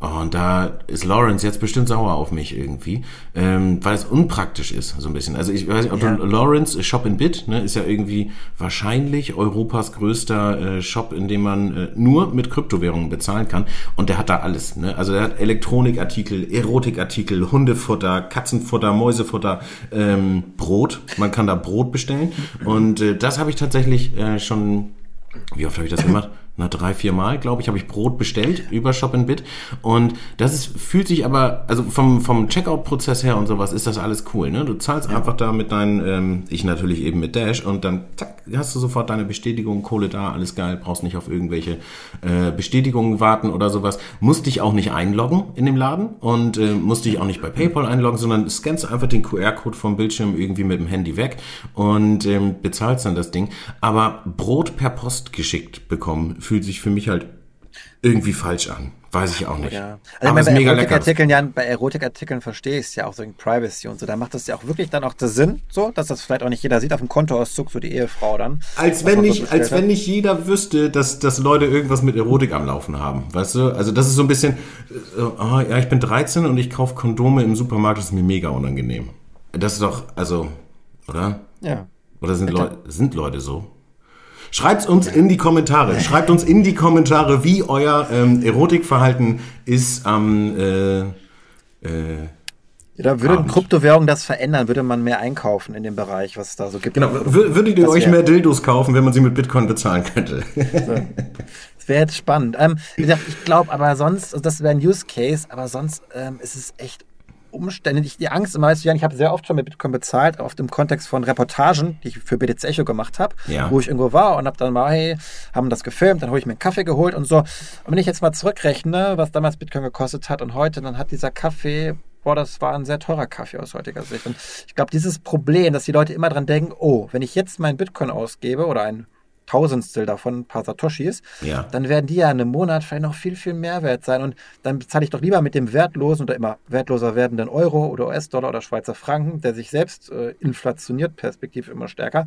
und da ist Lawrence jetzt bestimmt sauer auf mich irgendwie, ähm, weil es unpraktisch ist, so ein bisschen. Also ich weiß nicht, ob ja. Lawrence Shop in Bit, ne, ist ja irgendwie wahrscheinlich Europas größter äh, Shop, in dem man äh, nur mit Kryptowährungen bezahlen kann. Und der hat da alles. Ne? Also der hat Elektronikartikel, Erotikartikel, Hundefutter, Katzenfutter, Mäusefutter, ähm, Brot. Man kann da Brot bestellen. Und äh, das habe ich tatsächlich äh, schon, wie oft habe ich das gemacht? na, drei, vier Mal, glaube ich, habe ich Brot bestellt über Shop Bit. Und das ist, fühlt sich aber, also vom, vom Checkout-Prozess her und sowas ist das alles cool. Ne? Du zahlst ja. einfach da mit deinen, ähm, ich natürlich eben mit Dash und dann zack, hast du sofort deine Bestätigung, Kohle da, alles geil, brauchst nicht auf irgendwelche äh, Bestätigungen warten oder sowas. Musst dich auch nicht einloggen in dem Laden und äh, musst dich auch nicht bei PayPal einloggen, sondern scannst einfach den QR-Code vom Bildschirm irgendwie mit dem Handy weg und ähm, bezahlst dann das Ding. Aber Brot per Post geschickt bekommen fühlt sich für mich halt irgendwie falsch an. Weiß ich auch nicht. Ja. Also Aber bei Erotikartikeln, ja, bei Erotikartikeln verstehe ich es ja auch so in Privacy und so. Da macht das ja auch wirklich dann auch der Sinn, so, dass das vielleicht auch nicht jeder sieht auf dem Kontoauszug, so die Ehefrau dann. Als wenn nicht, so als wenn nicht jeder wüsste, dass, dass Leute irgendwas mit Erotik am Laufen haben. Weißt du? Also das ist so ein bisschen, oh, ja, ich bin 13 und ich kaufe Kondome im Supermarkt, das ist mir mega unangenehm. Das ist doch, also, oder? Ja. Oder sind, Leu sind Leute so? Schreibt uns in die Kommentare. Schreibt uns in die Kommentare, wie euer ähm, Erotikverhalten ist am. Äh, äh, ja, würde Kryptowährung das verändern? Würde man mehr einkaufen in dem Bereich, was es da so gibt? Genau. Würdet ihr euch mehr Dildos kaufen, wenn man sie mit Bitcoin bezahlen könnte? So. Das wäre jetzt spannend. Ähm, ich glaube aber sonst, also das wäre ein Use Case, aber sonst ähm, ist es echt Umstände, ich die Angst immer, weißt du, Jan, ich habe sehr oft schon mit Bitcoin bezahlt, oft im Kontext von Reportagen, die ich für BTC Echo gemacht habe, ja. wo ich irgendwo war und habe dann mal, hey, haben das gefilmt, dann habe ich mir einen Kaffee geholt und so. Und wenn ich jetzt mal zurückrechne, was damals Bitcoin gekostet hat und heute, dann hat dieser Kaffee boah, das war ein sehr teurer Kaffee aus heutiger Sicht. Und ich glaube, dieses Problem, dass die Leute immer dran denken, oh, wenn ich jetzt meinen Bitcoin ausgebe oder ein Tausendstel davon ein paar Satoshis, ja. dann werden die ja in einem Monat vielleicht noch viel, viel mehr wert sein. Und dann bezahle ich doch lieber mit dem wertlosen oder immer wertloser werdenden Euro oder US-Dollar oder Schweizer Franken, der sich selbst äh, inflationiert, perspektiv immer stärker,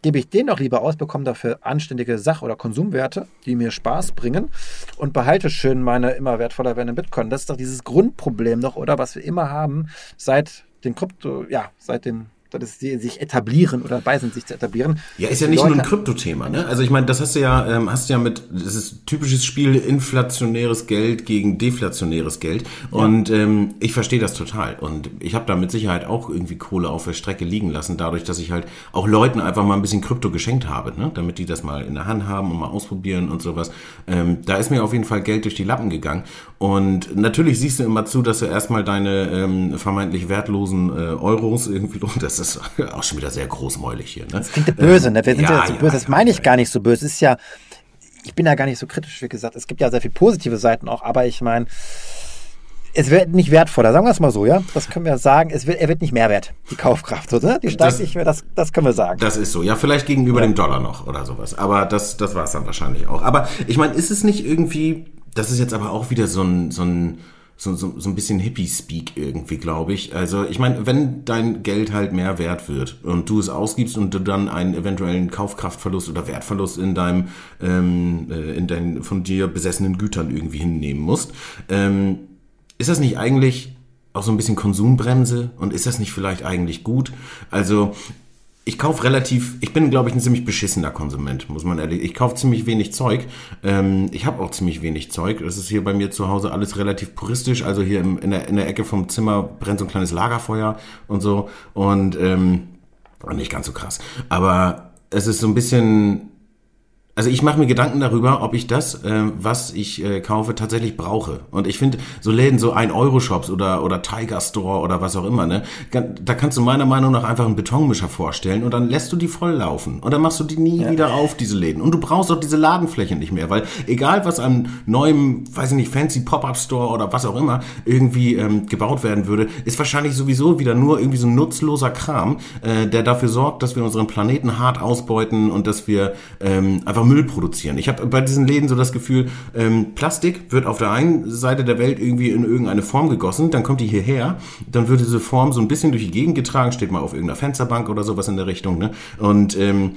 gebe ich den doch lieber aus, bekomme dafür anständige Sach- oder Konsumwerte, die mir Spaß bringen und behalte schön meine immer wertvoller werdenden Bitcoin. Das ist doch dieses Grundproblem noch, oder was wir immer haben seit den Krypto, ja, seit den dass sie sich etablieren oder dabei sind, sich zu etablieren. Ja, ist ja nicht Leute, nur ein Kryptothema, ne? Also ich meine, das hast du ja, ähm, hast du ja mit, das ist typisches Spiel inflationäres Geld gegen deflationäres Geld. Ja. Und ähm, ich verstehe das total. Und ich habe da mit Sicherheit auch irgendwie Kohle auf der Strecke liegen lassen, dadurch, dass ich halt auch Leuten einfach mal ein bisschen Krypto geschenkt habe, ne? Damit die das mal in der Hand haben und mal ausprobieren und sowas. Ähm, da ist mir auf jeden Fall Geld durch die Lappen gegangen. Und natürlich siehst du immer zu, dass du erstmal deine ähm, vermeintlich wertlosen äh, Euros irgendwie, das ist auch schon wieder sehr großmäulig hier. Ne? Das klingt böse, ne? Wir sind ja, ja so böse. Das meine ich gar nicht so böse. Es ist ja, ich bin ja gar nicht so kritisch, wie gesagt. Es gibt ja sehr viele positive Seiten auch, aber ich meine, es wird nicht wertvoller, sagen wir es mal so, ja. Das können wir sagen. Es wird, er wird nicht mehr wert, die Kaufkraft, oder? Die steigt nicht mehr, das, das können wir sagen. Das ist so, ja, vielleicht gegenüber ja. dem Dollar noch oder sowas. Aber das, das war es dann wahrscheinlich auch. Aber ich meine, ist es nicht irgendwie, das ist jetzt aber auch wieder so ein, so ein so, so, so ein bisschen Hippie-Speak irgendwie, glaube ich. Also ich meine, wenn dein Geld halt mehr wert wird und du es ausgibst und du dann einen eventuellen Kaufkraftverlust oder Wertverlust in deinem, ähm, äh, in deinen von dir besessenen Gütern irgendwie hinnehmen musst, ähm, ist das nicht eigentlich auch so ein bisschen Konsumbremse und ist das nicht vielleicht eigentlich gut? Also ich kaufe relativ, ich bin, glaube ich, ein ziemlich beschissener Konsument, muss man ehrlich. Ich kaufe ziemlich wenig Zeug. Ähm, ich habe auch ziemlich wenig Zeug. Das ist hier bei mir zu Hause alles relativ puristisch. Also hier im, in, der, in der Ecke vom Zimmer brennt so ein kleines Lagerfeuer und so. Und ähm, nicht ganz so krass. Aber es ist so ein bisschen also ich mache mir Gedanken darüber, ob ich das, äh, was ich äh, kaufe, tatsächlich brauche. Und ich finde, so Läden, so ein Euro-Shops oder, oder Tiger Store oder was auch immer, ne, da kannst du meiner Meinung nach einfach einen Betonmischer vorstellen und dann lässt du die voll laufen. Und dann machst du die nie ja. wieder auf, diese Läden. Und du brauchst auch diese Ladenfläche nicht mehr, weil egal was an neuem, weiß ich nicht, fancy Pop-Up-Store oder was auch immer irgendwie ähm, gebaut werden würde, ist wahrscheinlich sowieso wieder nur irgendwie so ein nutzloser Kram, äh, der dafür sorgt, dass wir unseren Planeten hart ausbeuten und dass wir ähm, einfach einfach Müll produzieren. Ich habe bei diesen Läden so das Gefühl, ähm, Plastik wird auf der einen Seite der Welt irgendwie in irgendeine Form gegossen, dann kommt die hierher, dann wird diese Form so ein bisschen durch die Gegend getragen, steht mal auf irgendeiner Fensterbank oder sowas in der Richtung, ne? Und ähm,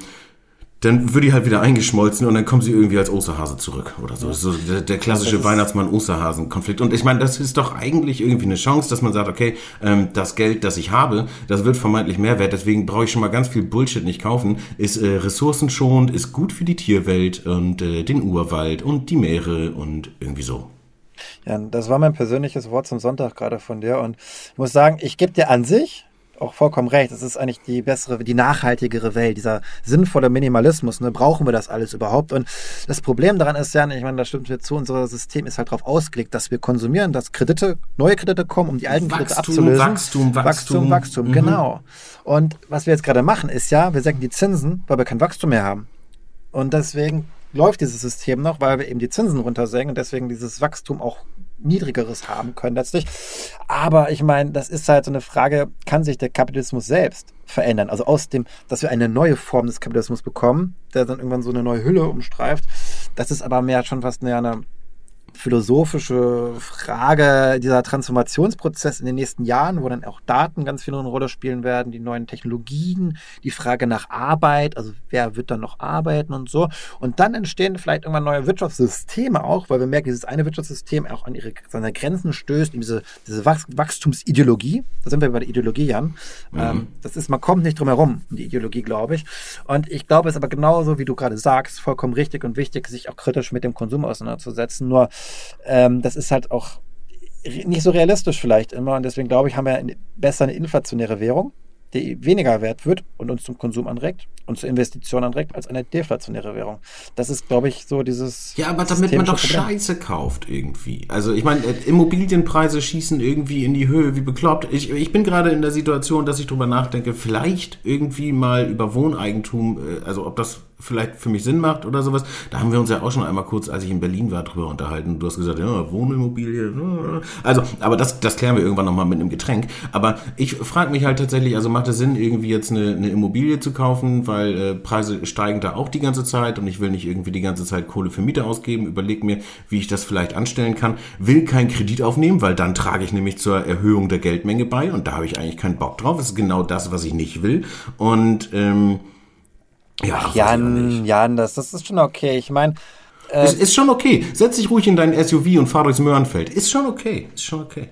dann wird die halt wieder eingeschmolzen und dann kommen sie irgendwie als Osterhase zurück oder so. So der, der klassische Weihnachtsmann-Osterhasen-Konflikt. Und ich meine, das ist doch eigentlich irgendwie eine Chance, dass man sagt, okay, ähm, das Geld, das ich habe, das wird vermeintlich mehr wert, deswegen brauche ich schon mal ganz viel Bullshit nicht kaufen. Ist äh, ressourcenschonend, ist gut für die Tierwelt und äh, den Urwald und die Meere und irgendwie so. Ja, das war mein persönliches Wort zum Sonntag gerade von dir und ich muss sagen, ich gebe dir an sich auch vollkommen recht. Es ist eigentlich die bessere, die nachhaltigere Welt, dieser sinnvolle Minimalismus. Ne? Brauchen wir das alles überhaupt? Und das Problem daran ist ja, ich meine, da stimmt mir zu, unser System ist halt darauf ausgelegt, dass wir konsumieren, dass Kredite, neue Kredite kommen, um die alten Wachstum, Kredite abzulösen. Wachstum, Wachstum, Wachstum, Wachstum, mhm. genau. Und was wir jetzt gerade machen, ist ja, wir senken die Zinsen, weil wir kein Wachstum mehr haben. Und deswegen läuft dieses System noch, weil wir eben die Zinsen runtersenken und deswegen dieses Wachstum auch niedrigeres haben können letztlich. Aber ich meine, das ist halt so eine Frage, kann sich der Kapitalismus selbst verändern? Also aus dem, dass wir eine neue Form des Kapitalismus bekommen, der dann irgendwann so eine neue Hülle umstreift. Das ist aber mehr schon fast eine, philosophische Frage, dieser Transformationsprozess in den nächsten Jahren, wo dann auch Daten ganz viel eine Rolle spielen werden, die neuen Technologien, die Frage nach Arbeit, also wer wird dann noch arbeiten und so. Und dann entstehen vielleicht irgendwann neue Wirtschaftssysteme auch, weil wir merken, dieses eine Wirtschaftssystem auch an ihre, seine Grenzen stößt, diese, diese Wachstumsideologie. Da sind wir bei der Ideologie, Jan. Mhm. Ähm, das ist, man kommt nicht drum herum, die Ideologie, glaube ich. Und ich glaube, es ist aber genauso, wie du gerade sagst, vollkommen richtig und wichtig, sich auch kritisch mit dem Konsum auseinanderzusetzen. Nur ähm, das ist halt auch nicht so realistisch vielleicht immer. Und deswegen glaube ich, haben wir besser eine inflationäre Währung, die weniger wert wird und uns zum Konsum anregt und zur Investition anregt, als eine deflationäre Währung. Das ist, glaube ich, so dieses. Ja, aber damit man doch Problem. Scheiße kauft irgendwie. Also ich meine, äh, Immobilienpreise schießen irgendwie in die Höhe wie bekloppt. Ich, ich bin gerade in der Situation, dass ich drüber nachdenke, vielleicht irgendwie mal über Wohneigentum, äh, also ob das vielleicht für mich Sinn macht oder sowas. Da haben wir uns ja auch schon einmal kurz, als ich in Berlin war, drüber unterhalten. Du hast gesagt, ja, Wohnimmobilie. Also, aber das, das klären wir irgendwann nochmal mit einem Getränk. Aber ich frage mich halt tatsächlich, also macht es Sinn, irgendwie jetzt eine, eine Immobilie zu kaufen, weil äh, Preise steigen da auch die ganze Zeit und ich will nicht irgendwie die ganze Zeit Kohle für Miete ausgeben. Überleg mir, wie ich das vielleicht anstellen kann. Will keinen Kredit aufnehmen, weil dann trage ich nämlich zur Erhöhung der Geldmenge bei und da habe ich eigentlich keinen Bock drauf. Das ist genau das, was ich nicht will. Und ähm, ja, Jan, Jan, das, das ist schon okay. Ich meine. Äh, ist, ist schon okay. Setz dich ruhig in dein SUV und fahr durchs Möhrenfeld. Ist schon okay. Ist schon okay.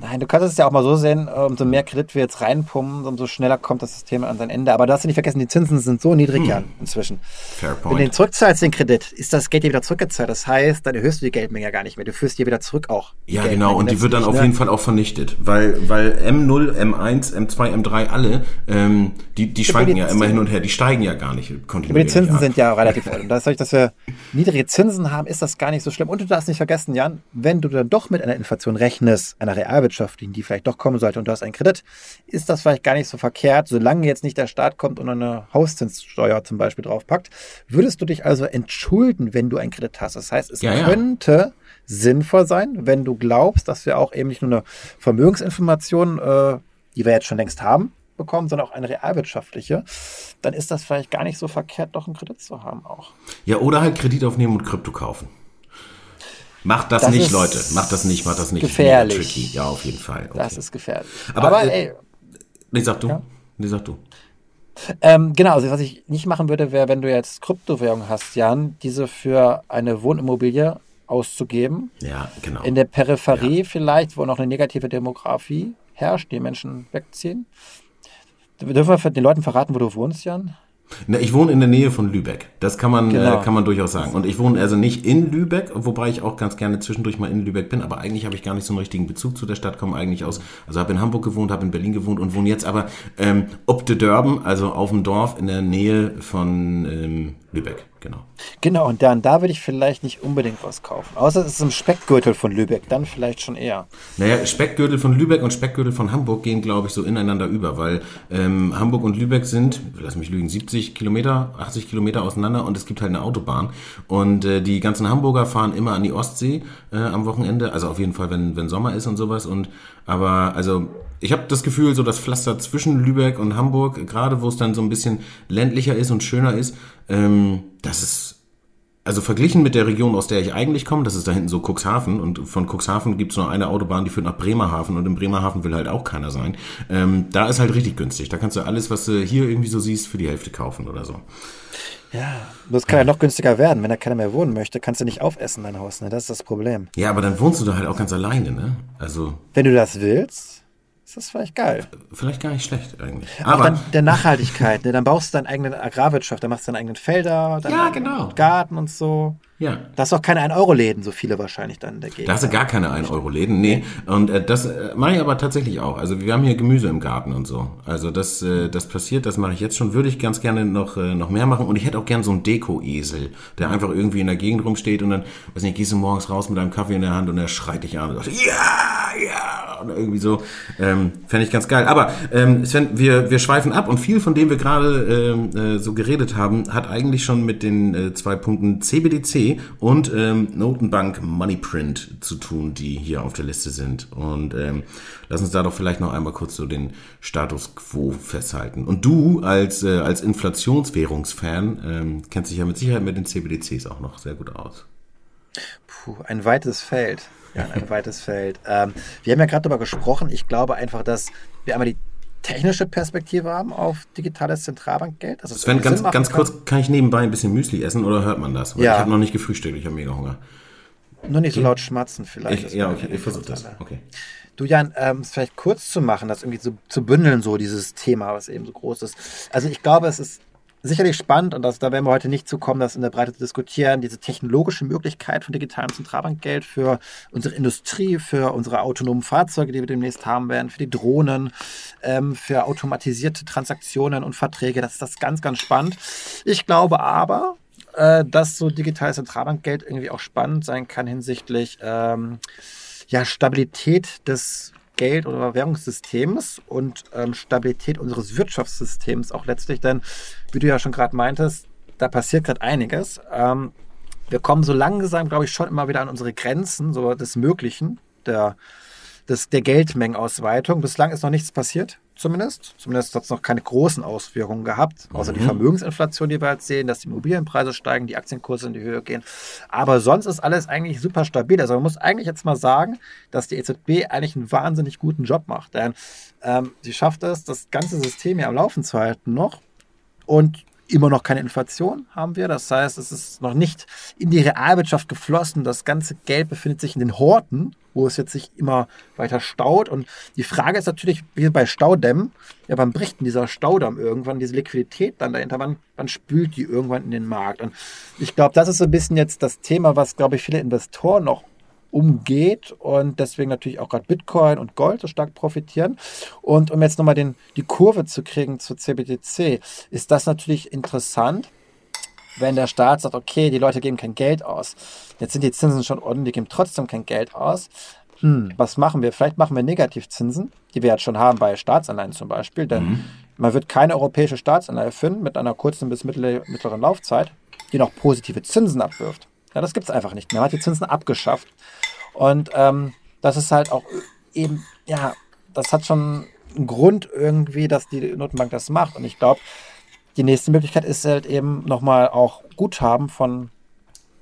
Nein, du kannst es ja auch mal so sehen, umso mehr Kredit wir jetzt reinpumpen, umso schneller kommt das System an sein Ende. Aber du hast ja nicht vergessen, die Zinsen sind so niedrig, hm. Jan, inzwischen. Fair point. Wenn du den zurückzahlst, den Kredit, ist das Geld dir wieder zurückgezahlt. Das heißt, dann erhöhst du die Geldmenge ja gar nicht mehr. Du führst dir wieder zurück auch. Ja, genau. Und die wird dann auf jeden Fall auch vernichtet. Weil, weil M0, M1, M2, M3, alle, ähm, die, die schwanken ja immer hin und her. Die steigen ja gar nicht kontinuierlich. Aber die Zinsen sind ja relativ voll. Und dadurch, dass wir niedrige Zinsen haben, ist das gar nicht so schlimm. Und du darfst nicht vergessen, Jan, wenn du dann doch mit einer Inflation rechnest, einer Realwirtschaft, die die vielleicht doch kommen sollte und du hast einen Kredit, ist das vielleicht gar nicht so verkehrt, solange jetzt nicht der Staat kommt und eine Hauszinssteuer zum Beispiel draufpackt. Würdest du dich also entschulden, wenn du einen Kredit hast? Das heißt, es ja, könnte ja. sinnvoll sein, wenn du glaubst, dass wir auch eben nicht nur eine Vermögensinformation, äh, die wir jetzt schon längst haben, bekommen, sondern auch eine realwirtschaftliche, dann ist das vielleicht gar nicht so verkehrt, doch einen Kredit zu haben auch. Ja, oder halt Kredit aufnehmen und Krypto kaufen. Macht das, das nicht, Leute. Macht das nicht, macht das nicht. Gefährlich. Ja, auf jeden Fall. Okay. Das ist gefährlich. Aber, Aber äh, ey. Nee, sag du. Ja? Nee, sag du. Ähm, genau, also was ich nicht machen würde, wäre, wenn du jetzt Kryptowährung hast, Jan, diese für eine Wohnimmobilie auszugeben. Ja, genau. In der Peripherie ja. vielleicht, wo noch eine negative Demografie herrscht, die Menschen wegziehen. Dürfen wir den Leuten verraten, wo du wohnst, Jan? Na, ich wohne in der Nähe von Lübeck. Das kann man, äh, genau. äh, kann man durchaus sagen. Und ich wohne also nicht in Lübeck, wobei ich auch ganz gerne zwischendurch mal in Lübeck bin. Aber eigentlich habe ich gar nicht so einen richtigen Bezug zu der Stadt. Komme eigentlich aus, also habe in Hamburg gewohnt, habe in Berlin gewohnt und wohne jetzt aber ähm, ob de Dörben, also auf dem Dorf in der Nähe von ähm, Lübeck, genau. Genau, und dann da würde ich vielleicht nicht unbedingt was kaufen. Außer es ist im Speckgürtel von Lübeck, dann vielleicht schon eher. Naja, Speckgürtel von Lübeck und Speckgürtel von Hamburg gehen, glaube ich, so ineinander über, weil ähm, Hamburg und Lübeck sind, lass mich lügen, 70 Kilometer, 80 Kilometer auseinander und es gibt halt eine Autobahn. Und äh, die ganzen Hamburger fahren immer an die Ostsee äh, am Wochenende, also auf jeden Fall, wenn, wenn Sommer ist und sowas. Und aber also ich habe das Gefühl, so das Pflaster zwischen Lübeck und Hamburg, gerade wo es dann so ein bisschen ländlicher ist und schöner ist, ähm, das ist also verglichen mit der Region, aus der ich eigentlich komme, das ist da hinten so Cuxhaven und von Cuxhaven gibt's nur eine Autobahn, die führt nach Bremerhaven und in Bremerhaven will halt auch keiner sein. Ähm, da ist halt richtig günstig. Da kannst du alles, was du hier irgendwie so siehst, für die Hälfte kaufen oder so. Ja, das kann ja noch günstiger werden. Wenn da keiner mehr wohnen möchte, kannst du nicht aufessen, dein Haus. Ne? Das ist das Problem. Ja, aber dann wohnst du da halt auch ganz alleine, ne? Also. Wenn du das willst ist das vielleicht geil. Vielleicht gar nicht schlecht eigentlich. Aber dann der Nachhaltigkeit, ne? dann baust du deine eigene Agrarwirtschaft, dann machst du deine eigenen Felder, deinen ja, genau. Garten und so. Ja. Da hast auch keine 1-Euro-Läden, so viele wahrscheinlich dann dagegen. Da hast du gar keine 1-Euro-Läden, nee. Und äh, das äh, mache ich aber tatsächlich auch. Also wir haben hier Gemüse im Garten und so. Also das, äh, das passiert, das mache ich jetzt schon. Würde ich ganz gerne noch, äh, noch mehr machen. Und ich hätte auch gern so einen Deko-Esel, der einfach irgendwie in der Gegend rumsteht und dann, weiß nicht, gehst du morgens raus mit einem Kaffee in der Hand und er schreit dich an und sagt, ja, ja, und irgendwie so. Ähm, Fände ich ganz geil. Aber ähm, Sven, wir, wir schweifen ab und viel von dem wir gerade ähm, äh, so geredet haben, hat eigentlich schon mit den äh, zwei Punkten CBDC und ähm, Notenbank Moneyprint zu tun, die hier auf der Liste sind. Und ähm, lass uns da doch vielleicht noch einmal kurz so den Status quo festhalten. Und du als, äh, als Inflationswährungsfan ähm, kennst dich ja mit Sicherheit mit den CBDCs auch noch sehr gut aus. Puh, ein weites Feld. Ja, ein weites Feld. Ähm, wir haben ja gerade darüber gesprochen. Ich glaube einfach, dass wir einmal die technische Perspektive haben auf digitales Zentralbankgeld? Also Sven, ganz, ganz kurz, kann ich nebenbei ein bisschen Müsli essen oder hört man das? Weil ja. Ich habe noch nicht gefrühstückt, ich habe mega Hunger. Nur nicht so laut schmatzen vielleicht. Ich, ja, okay, ich versuche das. Okay. Du Jan, ähm, es vielleicht kurz zu machen, das irgendwie zu, zu bündeln, so dieses Thema, was eben so groß ist. Also ich glaube, es ist sicherlich spannend und das, da werden wir heute nicht zu kommen, das in der Breite zu diskutieren, diese technologische Möglichkeit von digitalem Zentralbankgeld für unsere Industrie, für unsere autonomen Fahrzeuge, die wir demnächst haben werden, für die Drohnen, ähm, für automatisierte Transaktionen und Verträge. Das ist das ganz, ganz spannend. Ich glaube aber, äh, dass so digitales Zentralbankgeld irgendwie auch spannend sein kann hinsichtlich ähm, ja, Stabilität des Geld- oder Währungssystems und ähm, Stabilität unseres Wirtschaftssystems auch letztlich. Denn, wie du ja schon gerade meintest, da passiert gerade einiges. Ähm, wir kommen so langsam, glaube ich, schon immer wieder an unsere Grenzen so des Möglichen, der, des, der Geldmengenausweitung. Bislang ist noch nichts passiert zumindest. Zumindest hat es noch keine großen Auswirkungen gehabt, außer mhm. die Vermögensinflation, die wir jetzt sehen, dass die Immobilienpreise steigen, die Aktienkurse in die Höhe gehen. Aber sonst ist alles eigentlich super stabil. Also man muss eigentlich jetzt mal sagen, dass die EZB eigentlich einen wahnsinnig guten Job macht. Denn ähm, sie schafft es, das ganze System hier am Laufen zu halten noch. Und immer noch keine Inflation haben wir. Das heißt, es ist noch nicht in die Realwirtschaft geflossen. Das ganze Geld befindet sich in den Horten, wo es jetzt sich immer weiter staut. Und die Frage ist natürlich, wie bei Staudämmen, ja, wann bricht denn dieser Staudamm irgendwann, diese Liquidität dann dahinter, wann, wann spült die irgendwann in den Markt? Und ich glaube, das ist so ein bisschen jetzt das Thema, was, glaube ich, viele Investoren noch umgeht und deswegen natürlich auch gerade Bitcoin und Gold so stark profitieren. Und um jetzt nochmal den, die Kurve zu kriegen zu CBDC, ist das natürlich interessant, wenn der Staat sagt, okay, die Leute geben kein Geld aus. Jetzt sind die Zinsen schon unten, die geben trotzdem kein Geld aus. Hm, was machen wir? Vielleicht machen wir Negativzinsen, die wir jetzt schon haben bei Staatsanleihen zum Beispiel, denn mhm. man wird keine europäische Staatsanleihe finden mit einer kurzen bis mittleren Laufzeit, die noch positive Zinsen abwirft. Ja, das gibt es einfach nicht mehr. Man hat die Zinsen abgeschafft. Und ähm, das ist halt auch eben, ja, das hat schon einen Grund irgendwie, dass die Notenbank das macht. Und ich glaube, die nächste Möglichkeit ist halt eben nochmal auch Guthaben von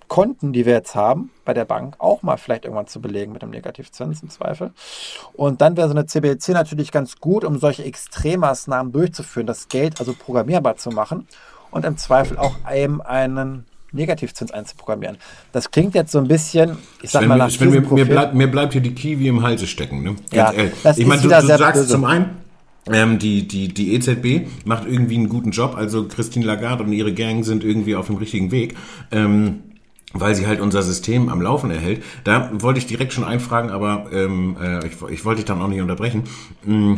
Konten, die wir jetzt haben, bei der Bank auch mal vielleicht irgendwann zu belegen mit einem Negativzins im Zweifel. Und dann wäre so eine CBDC natürlich ganz gut, um solche Extremmaßnahmen durchzuführen, das Geld also programmierbar zu machen und im Zweifel auch eben einen Negativzins einzuprogrammieren. Das klingt jetzt so ein bisschen, ich sag Sven, mal, nach Sven, mir, mir, bleibt, mir bleibt hier die Kiwi im Halse stecken. Ne? Ja, ich meine, du, du sagst böse. zum einen, ähm, die, die, die EZB macht irgendwie einen guten Job, also Christine Lagarde und ihre Gang sind irgendwie auf dem richtigen Weg. Ähm, weil sie halt unser System am Laufen erhält. Da wollte ich direkt schon einfragen, aber ähm, äh, ich, ich wollte dich dann auch nicht unterbrechen. Mm,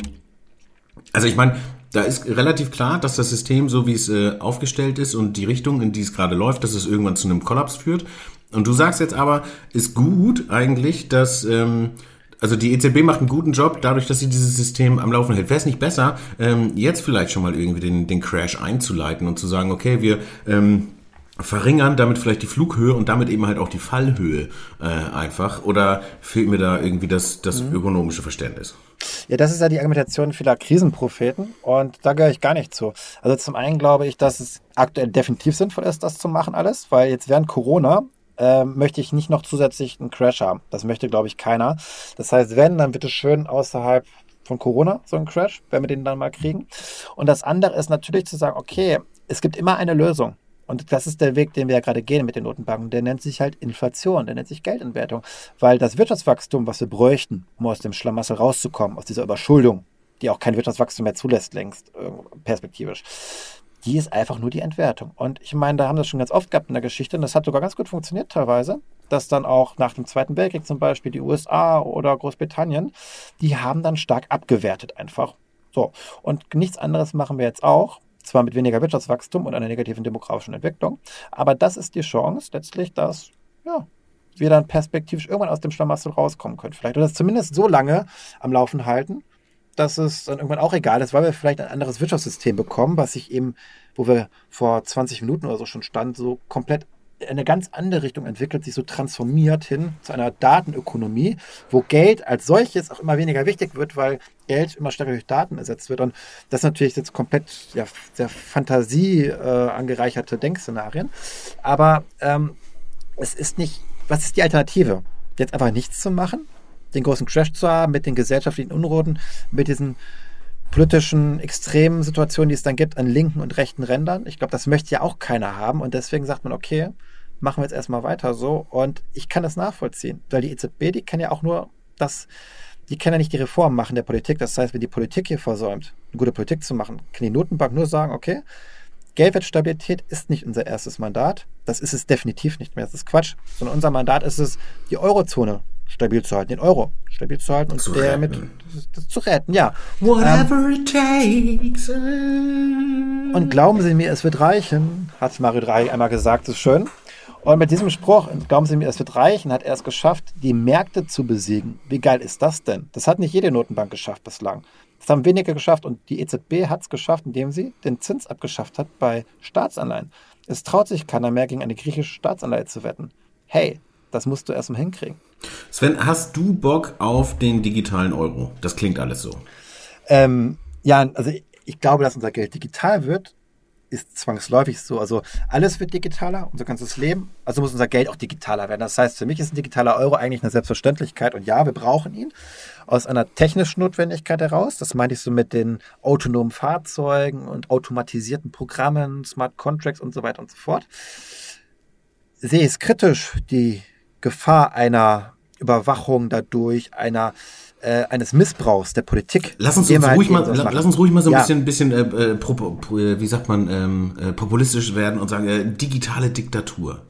Also ich meine, da ist relativ klar, dass das System, so wie es äh, aufgestellt ist und die Richtung, in die es gerade läuft, dass es irgendwann zu einem Kollaps führt. Und du sagst jetzt aber, ist gut eigentlich, dass ähm, also die EZB macht einen guten Job, dadurch, dass sie dieses System am Laufen hält. Wäre es nicht besser, ähm, jetzt vielleicht schon mal irgendwie den, den Crash einzuleiten und zu sagen, okay, wir ähm, verringern damit vielleicht die Flughöhe und damit eben halt auch die Fallhöhe äh, einfach? Oder fehlt mir da irgendwie das, das ökonomische Verständnis? Ja, das ist ja die Argumentation vieler Krisenpropheten und da gehöre ich gar nicht zu. Also zum einen glaube ich, dass es aktuell definitiv sinnvoll ist, das zu machen alles, weil jetzt während Corona äh, möchte ich nicht noch zusätzlich einen Crash haben. Das möchte, glaube ich, keiner. Das heißt, wenn, dann bitte schön außerhalb von Corona so einen Crash, wenn wir den dann mal kriegen. Und das andere ist natürlich zu sagen, okay, es gibt immer eine Lösung. Und das ist der Weg, den wir ja gerade gehen mit den Notenbanken. Der nennt sich halt Inflation, der nennt sich Geldentwertung. Weil das Wirtschaftswachstum, was wir bräuchten, um aus dem Schlamassel rauszukommen, aus dieser Überschuldung, die auch kein Wirtschaftswachstum mehr zulässt, längst perspektivisch, die ist einfach nur die Entwertung. Und ich meine, da haben wir das schon ganz oft gehabt in der Geschichte und das hat sogar ganz gut funktioniert teilweise, dass dann auch nach dem Zweiten Weltkrieg zum Beispiel die USA oder Großbritannien, die haben dann stark abgewertet einfach. So, und nichts anderes machen wir jetzt auch. Zwar mit weniger Wirtschaftswachstum und einer negativen demografischen Entwicklung, aber das ist die Chance letztlich, dass ja, wir dann perspektivisch irgendwann aus dem Schlamassel rauskommen können. Vielleicht oder das zumindest so lange am Laufen halten, dass es dann irgendwann auch egal ist, weil wir vielleicht ein anderes Wirtschaftssystem bekommen, was sich eben, wo wir vor 20 Minuten oder so schon stand, so komplett in eine ganz andere Richtung entwickelt, sich so transformiert hin zu einer Datenökonomie, wo Geld als solches auch immer weniger wichtig wird, weil Geld immer stärker durch Daten ersetzt wird. Und das ist natürlich jetzt komplett ja, sehr Fantasie äh, angereicherte Denkszenarien. Aber ähm, es ist nicht, was ist die Alternative? Jetzt einfach nichts zu machen, den großen Crash zu haben mit den gesellschaftlichen Unruhen, mit diesen politischen extremen Situationen, die es dann gibt an linken und rechten Rändern. Ich glaube, das möchte ja auch keiner haben und deswegen sagt man, okay, machen wir jetzt erstmal weiter so und ich kann das nachvollziehen, weil die EZB, die kann ja auch nur das, die kann ja nicht die Reform machen der Politik. Das heißt, wenn die Politik hier versäumt, eine gute Politik zu machen, kann die Notenbank nur sagen, okay, Geldwertstabilität ist nicht unser erstes Mandat. Das ist es definitiv nicht mehr. Das ist Quatsch. Sondern unser Mandat ist es, die Eurozone stabil zu halten, den Euro stabil zu halten und Zu der retten. mit das, zu retten, ja. Whatever it takes. Und glauben Sie mir, es wird reichen, hat Mario Draghi einmal gesagt, so schön. Und mit diesem Spruch, glauben Sie mir, es wird reichen, hat er es geschafft, die Märkte zu besiegen. Wie geil ist das denn? Das hat nicht jede Notenbank geschafft bislang. Das haben wenige geschafft und die EZB hat es geschafft, indem sie den Zins abgeschafft hat bei Staatsanleihen. Es traut sich keiner mehr, gegen eine griechische Staatsanleihe zu wetten. Hey, das musst du erst mal hinkriegen. Sven, hast du Bock auf den digitalen Euro? Das klingt alles so. Ähm, ja, also ich, ich glaube, dass unser Geld digital wird, ist zwangsläufig so. Also alles wird digitaler, unser ganzes Leben. Also muss unser Geld auch digitaler werden. Das heißt, für mich ist ein digitaler Euro eigentlich eine Selbstverständlichkeit. Und ja, wir brauchen ihn aus einer technischen Notwendigkeit heraus. Das meinte ich so mit den autonomen Fahrzeugen und automatisierten Programmen, Smart Contracts und so weiter und so fort. Sehe ich es kritisch, die Gefahr einer Überwachung dadurch, einer äh, eines Missbrauchs der Politik. Lass uns, uns ruhig mal, la- lass uns ruhig mal so ein Ja. bisschen, bisschen äh, äh, propo- pro- äh, wie sagt man, ähm, äh, populistisch werden und sagen, äh, digitale Diktatur.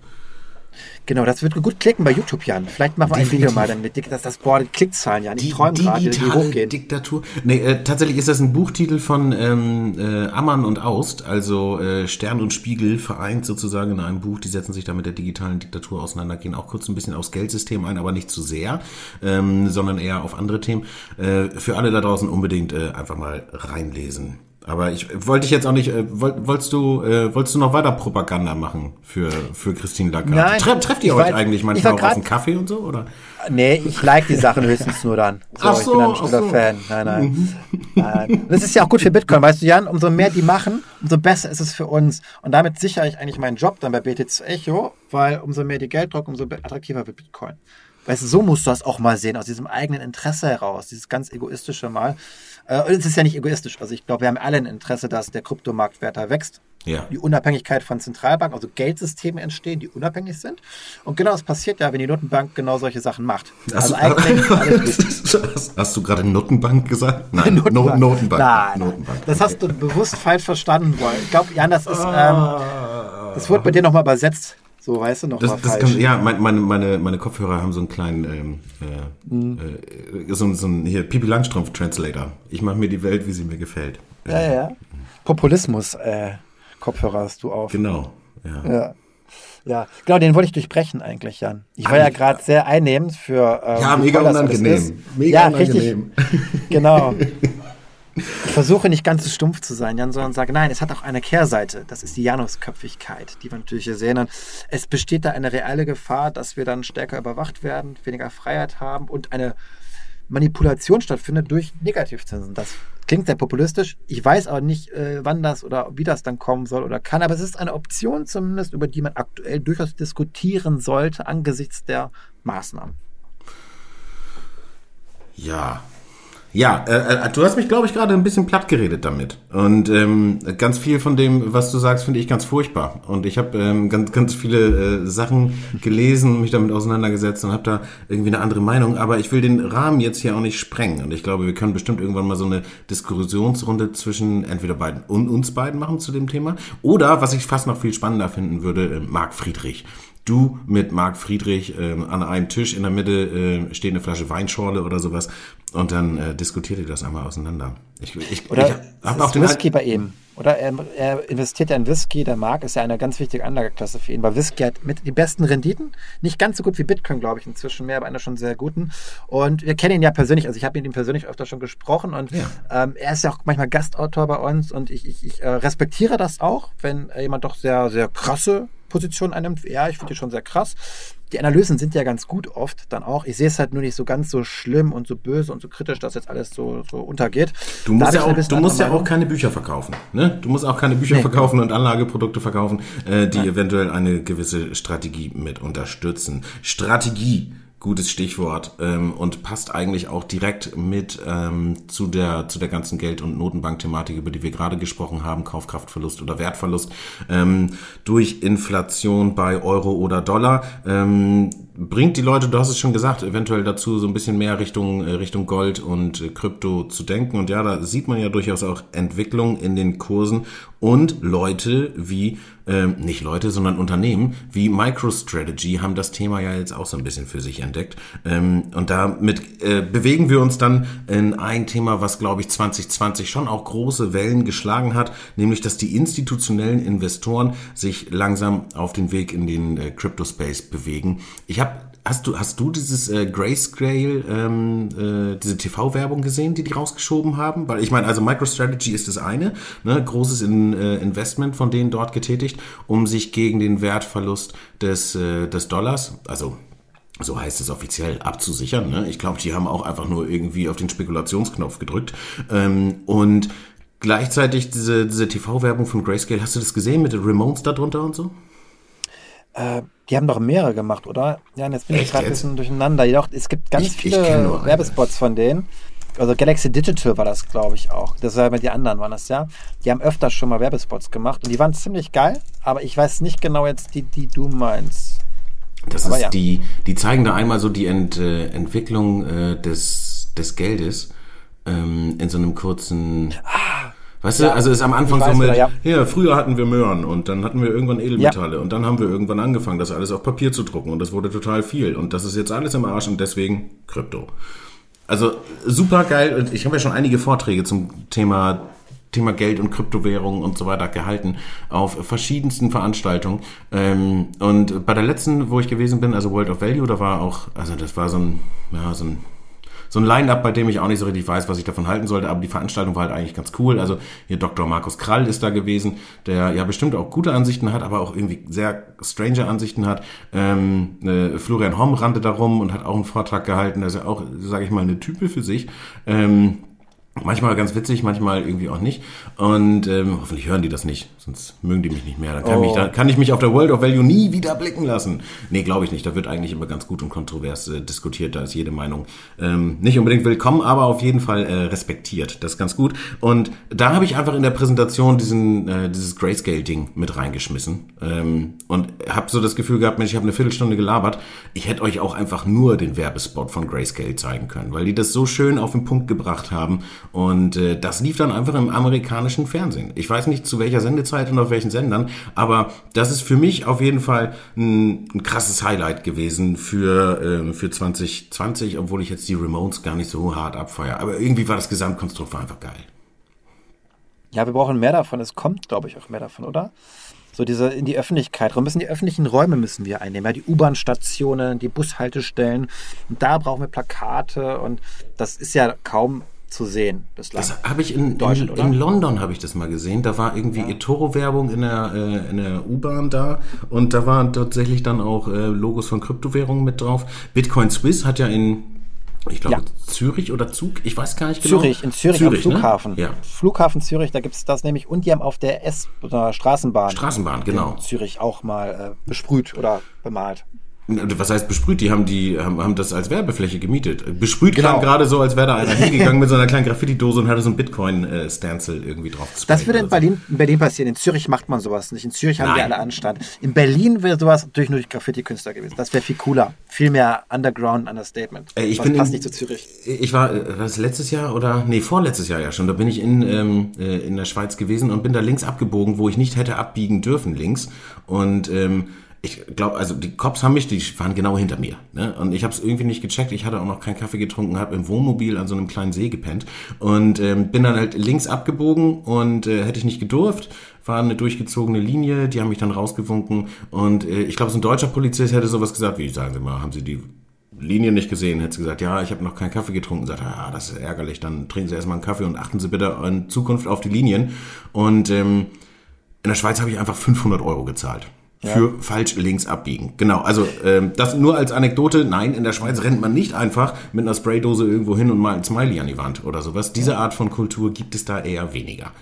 Genau, das wird gut klicken bei YouTube, Jan. Vielleicht machen wir ein. Video mal dann mit Dick, dass das boah, die Klickzahlen, Jan. Ich träume gerade, die hochgehen. Diktatur. Nee, äh, tatsächlich ist das ein Buchtitel von ähm, äh, Ammann und Aust, also äh, Stern und Spiegel vereint sozusagen in einem Buch. Die setzen sich da mit der digitalen Diktatur auseinander, gehen auch kurz ein bisschen aufs Geldsystem ein, aber nicht zu sehr, ähm, sondern eher auf andere Themen. Äh, für alle da draußen unbedingt äh, einfach mal reinlesen. Aber ich wollte dich jetzt auch nicht, äh, woll, wolltest du, äh, wolltest du noch weiter Propaganda machen für, für Christine Lagarde? Nein. Tre trefft ihr Ich euch war- eigentlich ich manchmal auch auf einen Kaffee und so, oder? Nee, ich like die Sachen höchstens nur dann. So, Ach ich so, bin ein stiller so. Fan. Nein, nein. nein. Das ist ja auch gut für Bitcoin, weißt du, Jan, umso mehr die machen, umso besser ist es für uns. Und damit sichere ich eigentlich meinen Job dann bei BTC Echo, weil umso mehr die Geld drucken, umso attraktiver wird Bitcoin. Weißt du, so musst du das auch mal sehen, aus diesem eigenen Interesse heraus, dieses ganz egoistische Mal. Äh, Und es ist ja nicht egoistisch. Also ich glaube, wir haben alle ein Interesse, dass der Kryptomarkt weiter wächst. Ja. Die Unabhängigkeit von Zentralbanken, also Geldsysteme entstehen, die unabhängig sind. Und genau das passiert ja, wenn die Notenbank genau solche Sachen macht. Hast, Also du, hast, hast du gerade Notenbank gesagt? Nein, Notenbank. Notenbank. Nein, Notenbank. das hast du bewusst falsch verstanden. Weil ich glaube, Jan, das ist, ähm, das wurde bei dir nochmal übersetzt. So, weißt du, nochmal Das, das falsch. kann, ja, mein- meine, meine, meine Kopfhörer haben so einen kleinen, ähm, Mhm. äh, äh, so, so einen hier, Pipi Langstrumpf Translator. Ich mache mir die Welt, wie sie mir gefällt. ja, ja, ja. Populismus, äh, Kopfhörer hast du auf. Genau. Ja. Ja. Ja, genau, den wollte ich durchbrechen eigentlich, Jan. Ich war ja gerade sehr einnehmend für. Ähm, Ja, mega unangenehm. Mega ja, unangenehm. richtig. Genau. Ich versuche nicht ganz so stumpf zu sein, Jan, sondern sage, nein, es hat auch eine Kehrseite. Das ist die Janusköpfigkeit, die wir natürlich hier sehen. Und es besteht da eine reelle Gefahr, dass wir dann stärker überwacht werden, weniger Freiheit haben und eine Manipulation stattfindet durch Negativzinsen. Das klingt sehr populistisch. Ich weiß aber nicht, äh, wann das oder wie das dann kommen soll oder kann, aber es ist eine Option zumindest, über die man aktuell durchaus diskutieren sollte angesichts der Maßnahmen. Ja. Ja, äh, äh, du hast mich, glaube ich, gerade ein bisschen platt geredet damit. Und ähm, ganz viel von dem, was du sagst, finde ich ganz furchtbar. Und ich habe ähm, ganz, ganz viele äh, Sachen gelesen, mich damit auseinandergesetzt und habe da irgendwie eine andere Meinung. Aber ich will den Rahmen jetzt hier auch nicht sprengen. Und ich glaube, wir können bestimmt irgendwann mal so eine Diskussionsrunde zwischen entweder beiden und uns beiden machen zu dem Thema. Oder, was ich fast noch viel spannender finden würde, äh, Marc Friedrich. Du mit Marc Friedrich ähm, an einem Tisch in der Mitte äh, steht eine Flasche Weinschorle oder sowas und dann äh, diskutiert ihr das einmal auseinander. Ich, ich, Oder ich hab auch den Whisky bei ihm. Oder er, er investiert ja in Whisky. Der Markt ist ja eine ganz wichtige Anlageklasse für ihn, weil Whisky hat mit die besten Renditen. Nicht ganz so gut wie Bitcoin, glaube ich, inzwischen mehr, aber einer schon sehr guten. Und wir kennen ihn ja persönlich. Also ich habe mit ihm persönlich öfter schon gesprochen und ähm, er ist ja auch manchmal Gastautor bei uns und ich, ich, ich äh, respektiere das auch, wenn äh, jemand doch sehr, sehr krasse Position einnimmt. Ja, ich finde die schon sehr krass. Die Analysen sind ja ganz gut oft dann auch. Ich sehe es halt nur nicht so ganz so schlimm und so böse und so kritisch, dass jetzt alles so, so untergeht. Du musst, ja auch, du musst ja auch keine Bücher verkaufen. Ne? Du musst auch keine Bücher Nee. verkaufen und Anlageprodukte verkaufen, äh, die eventuell eine gewisse Strategie mit unterstützen. Strategie, gutes Stichwort ähm, und passt eigentlich auch direkt mit ähm, zu, der, zu der ganzen Geld- und Notenbank-Thematik, über die wir gerade gesprochen haben, Kaufkraftverlust oder Wertverlust ähm, durch Inflation bei Euro oder Dollar. Ähm, bringt die Leute, du hast es schon gesagt, eventuell dazu so ein bisschen mehr Richtung, äh, Richtung Gold und äh, Krypto zu denken. Und ja, da sieht man ja durchaus auch Entwicklung in den Kursen und Leute wie, ähm, nicht Leute, sondern Unternehmen wie MicroStrategy haben das Thema ja jetzt auch so ein bisschen für sich entdeckt. Ähm, und damit äh, bewegen wir uns dann in ein Thema, was glaube ich 2020 schon auch große Wellen geschlagen hat, nämlich dass die institutionellen Investoren sich langsam auf den Weg in den äh, Crypto-Space bewegen. Ich habe Hast du, hast du dieses äh, Grayscale, ähm, äh, diese TV-Werbung gesehen, die die rausgeschoben haben? Weil ich meine, also MicroStrategy ist das eine, ne, großes in, äh, Investment von denen dort getätigt, um sich gegen den Wertverlust des, äh, des Dollars, also so heißt es offiziell, abzusichern. Ne? Ich glaube, die haben auch einfach nur irgendwie auf den Spekulationsknopf gedrückt. Ähm, und gleichzeitig diese, diese TV-Werbung von Grayscale, hast du das gesehen mit den Ramones da drunter und so? Äh, die haben doch mehrere gemacht, oder? Ja, und jetzt bin ich Echt gerade ein bisschen durcheinander. Jedoch, es gibt ganz Ich- ich viele eine. Werbespots von denen. Also Galaxy Digital war das, glaube ich, auch. Das war bei die anderen waren das ja. Die haben öfter schon mal Werbespots gemacht und die waren ziemlich geil, aber ich weiß nicht genau jetzt die, die du meinst. Das Aber ist ja. die, die zeigen da einmal so die Ent, äh, Entwicklung äh, des, des Geldes ähm, in so einem kurzen. Weißt du, also ist am Anfang so mit, wieder, ja. ja. früher hatten wir Möhren und dann hatten wir irgendwann Edelmetalle und dann haben wir irgendwann angefangen, das alles auf Papier zu drucken und das wurde total viel und das ist jetzt alles im Arsch und deswegen Krypto. Also super geil und ich habe ja schon einige Vorträge zum Thema Thema Geld und Kryptowährungen und so weiter gehalten auf verschiedensten Veranstaltungen. Ähm, und bei der letzten, wo ich gewesen bin, also World of Value, da war auch, also das war so ein, ja, so ein so ein Line-Up, bei dem ich auch nicht so richtig weiß, was ich davon halten sollte, aber die Veranstaltung war halt eigentlich ganz cool. Also hier Dr. Markus Krall ist da gewesen, der ja bestimmt auch gute Ansichten hat, aber auch irgendwie sehr strange Ansichten hat. Ähm, äh, Florian Homm rannte da rum und hat auch einen Vortrag gehalten, ja auch, sage ich mal, eine Type für sich. Ähm, Manchmal ganz witzig, manchmal irgendwie auch nicht. Und ähm, hoffentlich hören die das nicht, sonst mögen die mich nicht mehr. Dann kann, oh. mich, dann kann ich mich auf der World of Value nie wieder blicken lassen. Nee, glaube ich nicht. Da wird eigentlich immer ganz gut und kontrovers äh, diskutiert. Da ist jede Meinung ähm, nicht unbedingt willkommen, aber auf jeden Fall äh, respektiert. Das ist ganz gut. Und da habe ich einfach in der Präsentation diesen, äh, dieses Grayscale-Ding mit reingeschmissen. Ähm, und habe so das Gefühl gehabt, Mensch, ich habe eine Viertelstunde gelabert. Ich hätte euch auch einfach nur den Werbespot von Grayscale zeigen können, weil die das so schön auf den Punkt gebracht haben und äh, das lief dann einfach im amerikanischen Fernsehen. Ich weiß nicht zu welcher Sendezeit und auf welchen Sendern, aber das ist für mich auf jeden Fall ein, ein krasses Highlight gewesen für, äh, für 2020, obwohl ich jetzt die Remotes gar nicht so hart abfeiere. Aber irgendwie war das Gesamtkonstrukt einfach geil. Ja, wir brauchen mehr davon. Es kommt, glaube ich, auch mehr davon, oder? So diese in die Öffentlichkeit. Wir müssen die öffentlichen Räume müssen wir einnehmen. Ja, die U-Bahn-Stationen, die Bushaltestellen. Und da brauchen wir Plakate. Und das ist ja kaum zu sehen bislang. Das habe ich in, in, in London habe ich das mal gesehen. Da war irgendwie ja. eToro-Werbung in der, äh, in der U-Bahn da und da waren tatsächlich dann auch äh, Logos von Kryptowährungen mit drauf. Bitcoin Swiss hat ja in ich glaube, ja. Zürich oder Zug, ich weiß gar nicht genau. Zürich, in Zürich, Zürich am ne? Flughafen. Ne? Ja. Flughafen Zürich, da gibt es das nämlich. Und die haben auf der S- oder Straßenbahn. Straßenbahn, genau. Zürich auch mal äh, besprüht oder bemalt. Was heißt besprüht? Die haben die haben, haben das als Werbefläche gemietet. Besprüht genau. klang gerade so, als wäre da einer hingegangen mit so einer kleinen Graffiti-Dose und hatte so ein Bitcoin-Stencil irgendwie drauf. Das würde in Berlin, in Berlin passieren. In Zürich macht man sowas nicht. In Zürich haben Nein. die alle Anstand. In Berlin wäre sowas natürlich nur durch Graffiti-Künstler gewesen. Das wäre viel cooler. Viel mehr Underground Understatement. Äh, ich das bin passt in, nicht zu Zürich. Ich war, äh, was letztes Jahr oder nee, vorletztes Jahr ja schon. Da bin ich in, ähm, äh, in der Schweiz gewesen und bin da links abgebogen, wo ich nicht hätte abbiegen dürfen links. Und ähm, ich glaube, also die Cops haben mich, die waren genau hinter mir. Ne? Und ich habe es irgendwie nicht gecheckt. Ich hatte auch noch keinen Kaffee getrunken, habe im Wohnmobil an so einem kleinen See gepennt und ähm, bin dann halt links abgebogen und äh, hätte ich nicht gedurft. War eine durchgezogene Linie, die haben mich dann rausgewunken und äh, ich glaube, so ein deutscher Polizist hätte sowas gesagt, wie sagen Sie mal, haben Sie die Linie nicht gesehen, hätte sie gesagt, ja, ich habe noch keinen Kaffee getrunken. Sagt, ja, das ist ärgerlich, dann trinken Sie erstmal einen Kaffee und achten Sie bitte in Zukunft auf die Linien. Und ähm, in der Schweiz habe ich einfach 500 Euro gezahlt für ja. falsch links abbiegen. Genau, also ähm, das nur als Anekdote. Nein, in der Schweiz rennt man nicht einfach mit einer Spraydose irgendwo hin und mal ein Smiley an die Wand oder sowas. Diese Art von Kultur gibt es da eher weniger.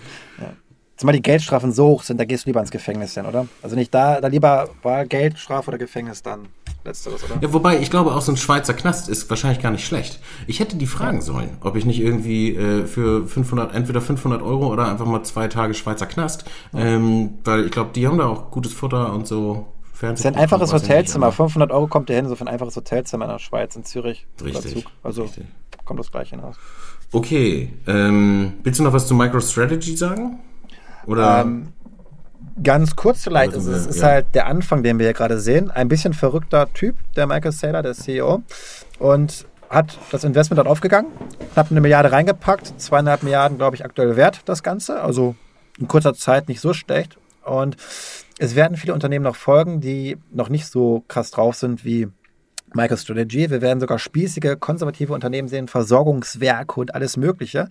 Ja. Zumal die Geldstrafen so hoch sind, da gehst du lieber ins Gefängnis hin, oder? Also nicht da, da lieber war Geldstrafe oder Gefängnis dann. Letzteres, oder? Ja, wobei, ich glaube, auch so ein Schweizer Knast ist wahrscheinlich gar nicht schlecht. Ich hätte die fragen sollen, ob ich nicht irgendwie äh, für 500, entweder 500 Euro oder einfach mal zwei Tage Schweizer Knast, ähm, weil ich glaube, die haben da auch gutes Futter und so. Das ist ein einfaches Hotelzimmer. 500 Euro kommt ihr hin, so für ein einfaches Hotelzimmer in der Schweiz, in Zürich. Richtig. Also richtig. kommt das gleiche hinaus. Okay. Ähm, willst du noch was zu MicroStrategy sagen? Oder? Ähm, Ganz kurz vielleicht, es ist, ja. halt der Anfang, den wir hier gerade sehen. Ein bisschen verrückter Typ, der Michael Saylor, der CEO. Und hat das Investment dort aufgegangen, hat eine Milliarde reingepackt, zweieinhalb Milliarden, glaube ich, aktuell wert, das Ganze. Also in kurzer Zeit nicht so schlecht. Und es werden viele Unternehmen noch folgen, die noch nicht so krass drauf sind wie MicroStrategy. Wir werden sogar spießige, konservative Unternehmen sehen, Versorgungswerke und alles Mögliche,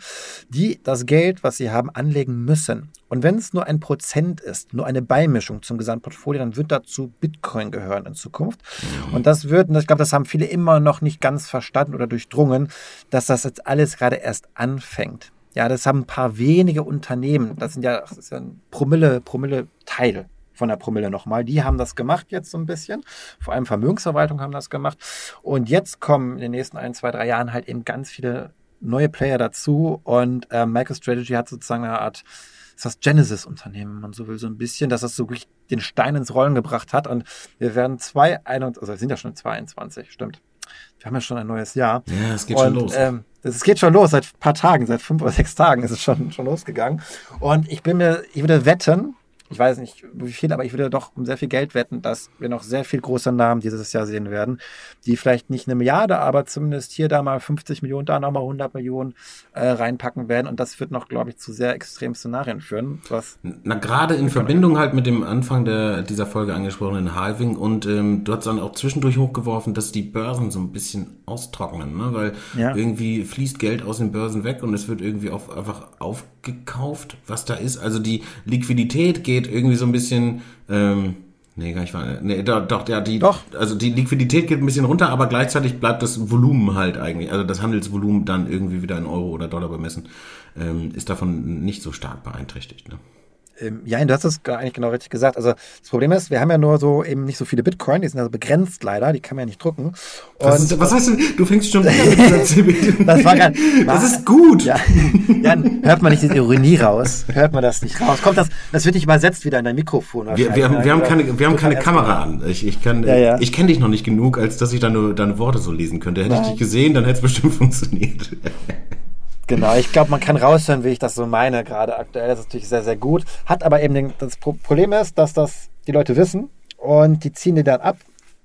die das Geld, was sie haben, anlegen müssen. Und wenn es nur ein Prozent ist, nur eine Beimischung zum Gesamtportfolio, dann wird dazu Bitcoin gehören in Zukunft. Und das wird, und ich glaube, das haben viele immer noch nicht ganz verstanden oder durchdrungen, dass das jetzt alles gerade erst anfängt. Ja, das haben ein paar wenige Unternehmen. Das sind ja, das ist ja ein Promille, Promille-Teil von der Promille nochmal. Die haben das gemacht jetzt so ein bisschen. Vor allem Vermögensverwaltung haben das gemacht. Und jetzt kommen in den nächsten ein, zwei, drei Jahren halt eben ganz viele neue Player dazu. Und äh, MicroStrategy hat sozusagen eine Art ist das Genesis-Unternehmen, wenn man so will, so ein bisschen, dass das so wirklich den Stein ins Rollen gebracht hat. Und wir werden 2021, also wir sind ja schon 22, stimmt. Wir haben ja schon ein neues Jahr. Ja, es geht und, schon los. Ähm, es geht schon los, seit ein paar Tagen, seit fünf oder sechs Tagen ist es schon, schon losgegangen. Und ich bin mir, ich würde wetten, ich weiß nicht wie viel, aber ich würde doch um sehr viel Geld wetten, dass wir noch sehr viel große Namen dieses Jahr sehen werden, die vielleicht nicht eine Milliarde, aber zumindest hier da mal 50 Millionen, da nochmal 100 Millionen äh, reinpacken werden. Und das wird noch, glaube ich, zu sehr extremen Szenarien führen. Was Na, gerade in Verbindung halt mit dem Anfang der, dieser Folge angesprochenen Halving und ähm, du hast dann auch zwischendurch hochgeworfen, dass die Börsen so ein bisschen austrocknen, ne? weil ja. irgendwie fließt Geld aus den Börsen weg und es wird irgendwie auch einfach aufgekauft, was da ist. Also die Liquidität geht irgendwie so ein bisschen, ähm, nee, gar nicht wahr. Nee, doch, doch, ja, die, doch. also die Liquidität geht ein bisschen runter, aber gleichzeitig bleibt das Volumen halt eigentlich, also das Handelsvolumen dann irgendwie wieder in Euro oder Dollar bemessen, ähm, ist davon nicht so stark beeinträchtigt. Ne? Ähm, ja, du hast es eigentlich genau richtig gesagt. Also das Problem ist, wir haben ja nur so eben nicht so viele Bitcoin, die sind also begrenzt leider, die kann man ja nicht drucken. Und ist, was heißt du, du fängst schon wieder mit dieser Das war grad, Das ist gut. Ja, Jan, hört man nicht die Ironie raus? Hört man das nicht raus? Kommt das, das wird nicht übersetzt wieder in dein Mikrofon. Wir, wir, haben, wir haben keine, wir haben keine Kamera an. Ich, ich, kann, ja, ja. ich kenne dich noch nicht genug, als dass ich deine, deine Worte so lesen könnte. Hätte Nein. ich dich gesehen, dann hätte es bestimmt funktioniert. Genau, ich glaube, man kann raushören, wie ich das so meine gerade aktuell. Das ist natürlich sehr, sehr gut. Hat aber eben den, das Problem ist, dass das die Leute wissen und die ziehen die dann ab.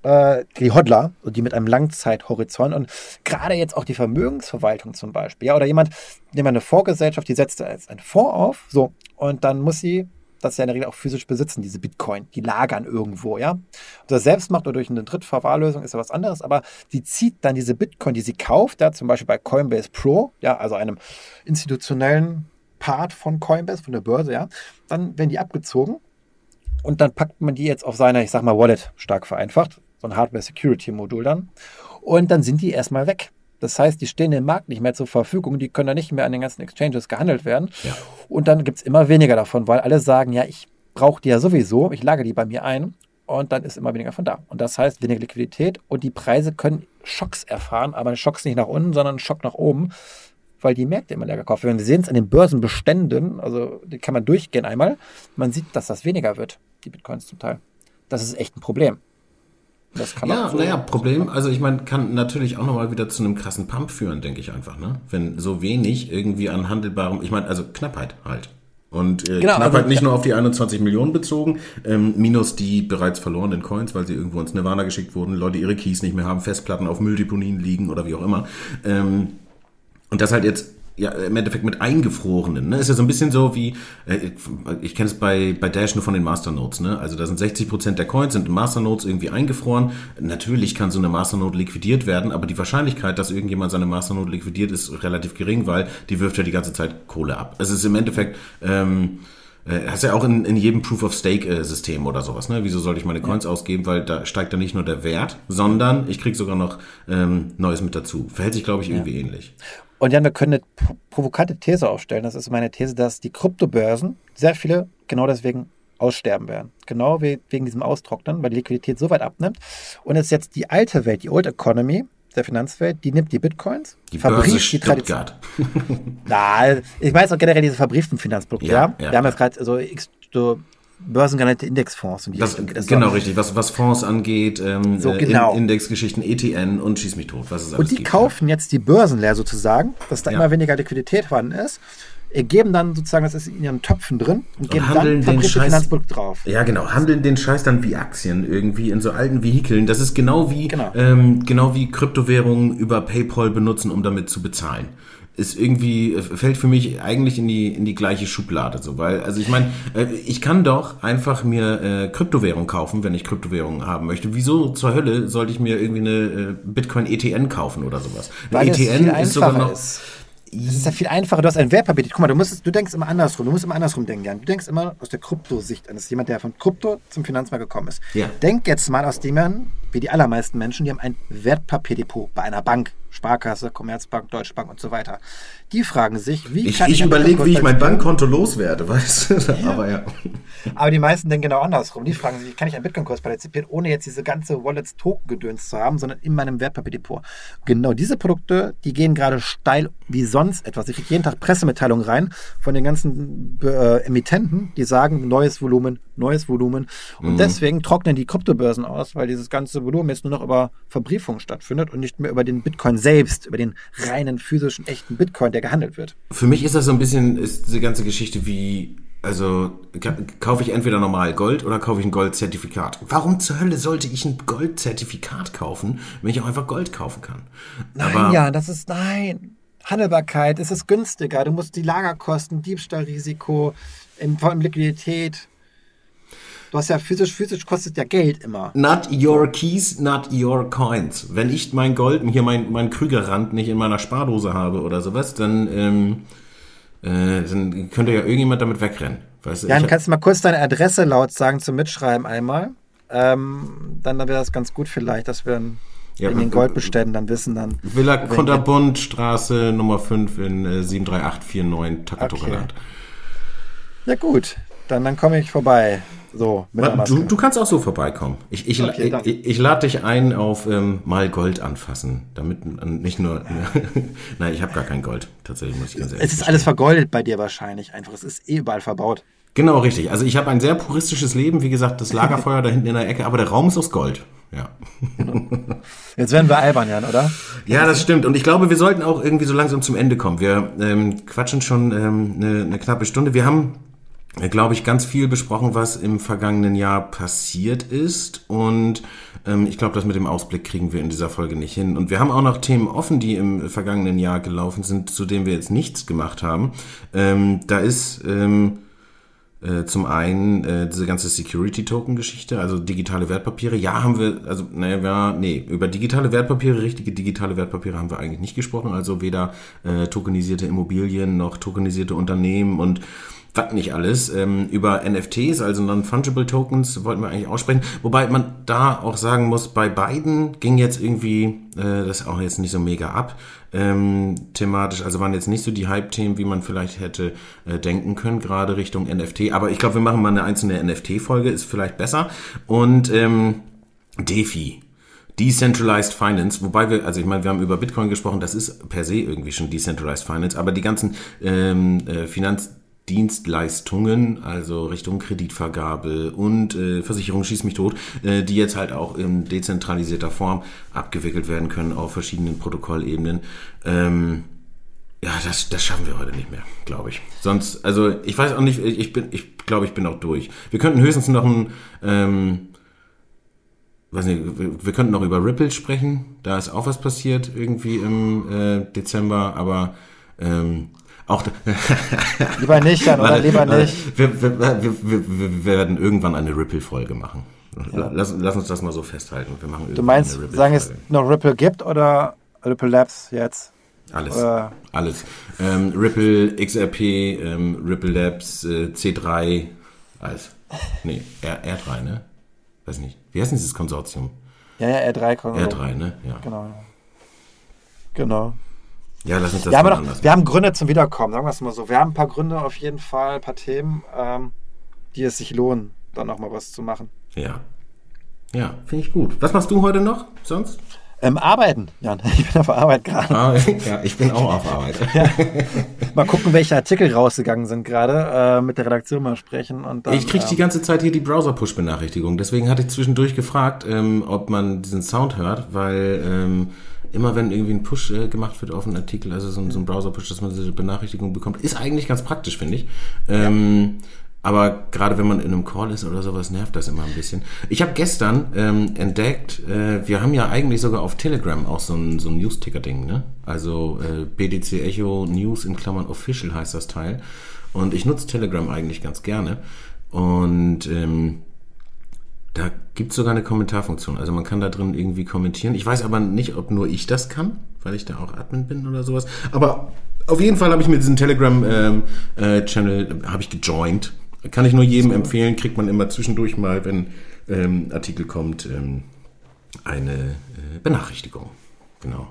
Äh, die Hodler, die mit einem Langzeithorizont und gerade jetzt auch die Vermögensverwaltung zum Beispiel, ja, oder jemand, dem eine Vorgesellschaft, die setzt jetzt einen Fonds auf, so, und dann muss sie das ja in der Regel auch physisch besitzen, diese Bitcoin. Die lagern irgendwo, ja. Ob das selbst macht oder durch eine Drittverwahrlösung ist ja was anderes, aber sie zieht dann diese Bitcoin, die sie kauft, ja, zum Beispiel bei Coinbase Pro, ja, also einem institutionellen Part von Coinbase, von der Börse, ja, dann werden die abgezogen und dann packt man die jetzt auf seine, ich sag mal, Wallet, stark vereinfacht, so ein Hardware-Security-Modul dann. Und dann sind die erstmal weg. Das heißt, die stehen im Markt nicht mehr zur Verfügung, die können da nicht mehr an den ganzen Exchanges gehandelt werden. Ja. Und dann gibt es immer weniger davon, weil alle sagen, ja, ich brauche die ja sowieso, ich lage die bei mir ein und dann ist immer weniger von da. Und das heißt weniger Liquidität und die Preise können Schocks erfahren, aber Schocks nicht nach unten, sondern Schock nach oben, weil die Märkte immer leer gekauft werden. Wir sehen es an den Börsenbeständen, also die kann man durchgehen einmal, man sieht, dass das weniger wird, die Bitcoins zum Teil. Das ist echt ein Problem. Das kann ja, so naja, Problem, also ich meine, kann natürlich auch nochmal wieder zu einem krassen Pump führen, denke ich einfach, ne? Wenn so wenig irgendwie an handelbarem, ich meine, also Knappheit halt. Und äh, genau, Knappheit also, nicht ja. nur auf die 21 Millionen bezogen, ähm, minus die bereits verlorenen Coins, weil sie irgendwo ins Nirvana geschickt wurden, Leute ihre Keys nicht mehr haben, Festplatten auf Mülldeponien liegen oder wie auch immer. Ähm, und das halt jetzt ja, im Endeffekt mit eingefrorenen. Ne? Ist ja so ein bisschen so wie, äh, ich kenne es bei, bei Dash nur von den Masternodes. Ne? Also da sind 60% der Coins sind in Masternodes irgendwie eingefroren. Natürlich kann so eine Masternode liquidiert werden, aber die Wahrscheinlichkeit, dass irgendjemand seine Masternode liquidiert, ist relativ gering, weil die wirft ja die ganze Zeit Kohle ab. Es ist im Endeffekt... Ähm, äh, hast ja auch in, in jedem Proof-of-Stake-System oder sowas, ne? Wieso sollte ich meine Coins ja. ausgeben? Weil da steigt dann nicht nur der Wert, sondern ich krieg sogar noch ähm, Neues mit dazu. Verhält sich, glaube ich, irgendwie ja. ähnlich. Und Jan, wir können eine provokante These aufstellen. Das ist meine These, dass die Kryptobörsen sehr viele genau deswegen aussterben werden. Genau wegen diesem Austrocknen, weil die Liquidität so weit abnimmt. Und es ist jetzt die alte Welt, die Old Economy der Finanzwelt, die nimmt die Bitcoins, die verbrieft die Tradition. Na, ich weiß auch generell diese verbrieften Finanzprodukte. Ja, ja. Wir haben jetzt gerade so, so börsengenannte Indexfonds. Und das, das genau, richtig. Was, was Fonds angeht, ähm, so, genau. Indexgeschichten, ETN und schieß mich tot. Was ist und die gibt, kaufen ja. jetzt die Börsen leer sozusagen, dass da ja. immer weniger Liquidität vorhanden ist geben dann sozusagen, das ist in ihren Töpfen drin und, und geben dann den Scheiß, Finanzprodukt drauf. Ja, genau. Handeln den Scheiß dann wie Aktien irgendwie in so alten Vehikeln. Das ist genau wie, genau. Ähm, genau wie Kryptowährungen über PayPal benutzen, um damit zu bezahlen ist irgendwie, fällt für mich eigentlich in die, in die gleiche Schublade, so, weil, also ich meine, äh, ich kann doch einfach mir äh, Kryptowährung kaufen, wenn ich Kryptowährung haben möchte. Wieso zur Hölle sollte ich mir irgendwie eine äh, Bitcoin ETN kaufen oder sowas? Weil ETN ist sogar noch. Ist. Das ist ja viel einfacher. Du hast ein Wertpapier. Guck mal, du, musst, du denkst immer andersrum. Du musst immer andersrum denken, Jan. Du denkst immer aus der Kryptosicht eines jemand, der von Krypto zum Finanzmarkt gekommen ist. Ja. Denk jetzt mal aus dem, wie die allermeisten Menschen, die haben ein Wertpapierdepot bei einer Bank. Sparkasse, Commerzbank, Deutsche Bank und so weiter. Die fragen sich, wie ich, kann ich. Ich überlege, wie ich mein Bankkonto loswerde, weißt du? Ja. Aber ja. Aber die meisten denken genau andersrum. Die fragen sich, wie kann ich einen Bitcoin-Kurs partizipieren, ohne jetzt diese ganze Wallets-Token-Gedöns zu haben, sondern in meinem Wertpapierdepot. Genau diese Produkte, die gehen gerade steil wie sonst etwas. Ich kriege jeden Tag Pressemitteilungen rein von den ganzen äh, Emittenten, die sagen, neues Volumen, neues Volumen. Und mhm. deswegen trocknen die Kryptobörsen aus, weil dieses ganze Volumen jetzt nur noch über Verbriefung stattfindet und nicht mehr über den Bitcoin selbst, über den reinen, physischen, echten Bitcoin, der gehandelt wird. Für mich ist das so ein bisschen, ist diese ganze Geschichte wie also kaufe ich entweder normal Gold oder kaufe ich ein Goldzertifikat. Warum zur Hölle sollte ich ein Goldzertifikat kaufen, wenn ich auch einfach Gold kaufen kann? Nein, Aber, ja, das ist nein. Handelbarkeit, es ist günstiger. Du musst die Lagerkosten, Diebstahlrisiko, vor allem Liquidität. Du hast ja physisch, physisch kostet ja Geld immer. Not your keys, not your coins. Wenn ich mein Gold, hier mein, mein Krügerrand nicht in meiner Spardose habe oder sowas, dann, ähm, äh, dann könnte ja irgendjemand damit wegrennen. Weißt du, ja, dann kannst du mal kurz deine Adresse laut sagen zum Mitschreiben einmal. Ähm, dann wäre das ganz gut vielleicht, dass wir ja, in den Goldbeständen dann wissen dann. Villa Kunterbund, Straße Nummer 5 in äh, 73849 Takatoraland. Okay. Ja gut, dann, dann komme ich vorbei. So, du, du kannst auch so vorbeikommen. Ich, ich, okay, ich, ich, lade dich ein auf ähm, mal Gold anfassen. Damit nicht nur. Nein, ich habe gar kein Gold. Tatsächlich muss ich ganz ehrlich Es ist verstehen. alles vergoldet bei dir wahrscheinlich einfach. Es ist eh überall verbaut. Genau, richtig. Also ich habe ein sehr puristisches Leben. Wie gesagt, das Lagerfeuer da hinten in der Ecke, aber der Raum ist aus Gold. Ja. Jetzt werden wir albern, Jan, oder? Ja, das stimmt. Und ich glaube, wir sollten auch irgendwie so langsam zum Ende kommen. Wir ähm, quatschen schon ähm, eine, eine knappe Stunde. Wir haben glaube ich, ganz viel besprochen, was im vergangenen Jahr passiert ist. Und ähm, ich glaube, das mit dem Ausblick kriegen wir in dieser Folge nicht hin. Und wir haben auch noch Themen offen, die im vergangenen Jahr gelaufen sind, zu denen wir jetzt nichts gemacht haben. Ähm, da ist ähm, äh, zum einen äh, diese ganze Security-Token-Geschichte, also digitale Wertpapiere. Ja, haben wir, also, naja, nee, über digitale Wertpapiere, richtige digitale Wertpapiere haben wir eigentlich nicht gesprochen. Also weder äh, tokenisierte Immobilien noch tokenisierte Unternehmen und was nicht alles. Ähm, über NFTs, also Non-Fungible Tokens, wollten wir eigentlich aussprechen. Wobei man da auch sagen muss, bei beiden ging jetzt irgendwie äh, das auch jetzt nicht so mega ab. Ähm, thematisch, also waren jetzt nicht so die Hype-Themen, wie man vielleicht hätte äh, denken können, gerade Richtung NFT. Aber ich glaube, wir machen mal eine einzelne NFT-Folge, ist vielleicht besser. Und ähm, DeFi. Decentralized Finance, wobei wir, also ich meine, wir haben über Bitcoin gesprochen, das ist per se irgendwie schon Decentralized Finance, aber die ganzen ähm, äh, Finanz Dienstleistungen, also Richtung Kreditvergabe und äh, Versicherung schießt mich tot, äh, die jetzt halt auch in dezentralisierter Form abgewickelt werden können auf verschiedenen Protokollebenen. Ähm, ja, das, das schaffen wir heute nicht mehr, glaube ich. Sonst, also ich weiß auch nicht, ich bin, ich glaube, ich bin auch durch. Wir könnten höchstens noch ein, ähm, weiß nicht, wir, wir könnten noch über Ripple sprechen. Da ist auch was passiert irgendwie im äh, Dezember, aber ähm, auch lieber nicht, dann, oder lieber nicht. Wir, wir, wir, wir werden irgendwann eine Ripple-Folge machen. Ja. Lass, lass, uns das mal so festhalten. Wir machen du meinst, sagen es noch Ripple gibt oder Ripple Labs jetzt? Alles. Oder? Alles. Ähm, Ripple, XRP, ähm, Ripple Labs, äh, C3, alles. Nee, R, R3, ne? Weiß nicht. Wie heißt denn dieses Konsortium? Ja, ja, R3. R3, ne? Ja. Genau. Genau. Ja, lass uns das wir haben, noch, wir haben Gründe zum Wiederkommen, sagen wir es mal so. Wir haben ein paar Gründe auf jeden Fall, ein paar Themen, ähm, die es sich lohnen, dann noch mal was zu machen. Ja. Ja, finde ich gut. Was machst du heute noch sonst? Ähm, arbeiten, Jan. Ich bin auf Arbeit gerade. Ah, ja, ich bin auch auf Arbeit. ja. Mal gucken, welche Artikel rausgegangen sind gerade. Äh, mit der Redaktion mal sprechen. Und dann, ich kriege ähm, die ganze Zeit hier die Browser-Push-Benachrichtigung. Deswegen hatte ich zwischendurch gefragt, ähm, ob man diesen Sound hört, weil ähm, immer wenn irgendwie ein Push äh, gemacht wird auf einen Artikel, also so, so ein Browser-Push, dass man diese Benachrichtigung bekommt, ist eigentlich ganz praktisch, finde ich. Ähm, ja. Aber gerade wenn man in einem Call ist oder sowas, nervt das immer ein bisschen. Ich habe gestern ähm, entdeckt, äh, wir haben ja eigentlich sogar auf Telegram auch so ein, so ein News-Ticker-Ding, ne? Also äh, BDC Echo News in Klammern Official heißt das Teil. Und ich nutze Telegram eigentlich ganz gerne. Und ähm, da gibt es sogar eine Kommentarfunktion. Also man kann da drin irgendwie kommentieren. Ich weiß aber nicht, ob nur ich das kann, weil ich da auch Admin bin oder sowas. Aber auf jeden Fall habe ich mir diesen Telegram-Channel ähm, äh, habe ich gejoint. Kann ich nur jedem so. empfehlen. Kriegt man immer zwischendurch mal, wenn ähm, Artikel kommt, ähm, eine äh, Benachrichtigung. Genau.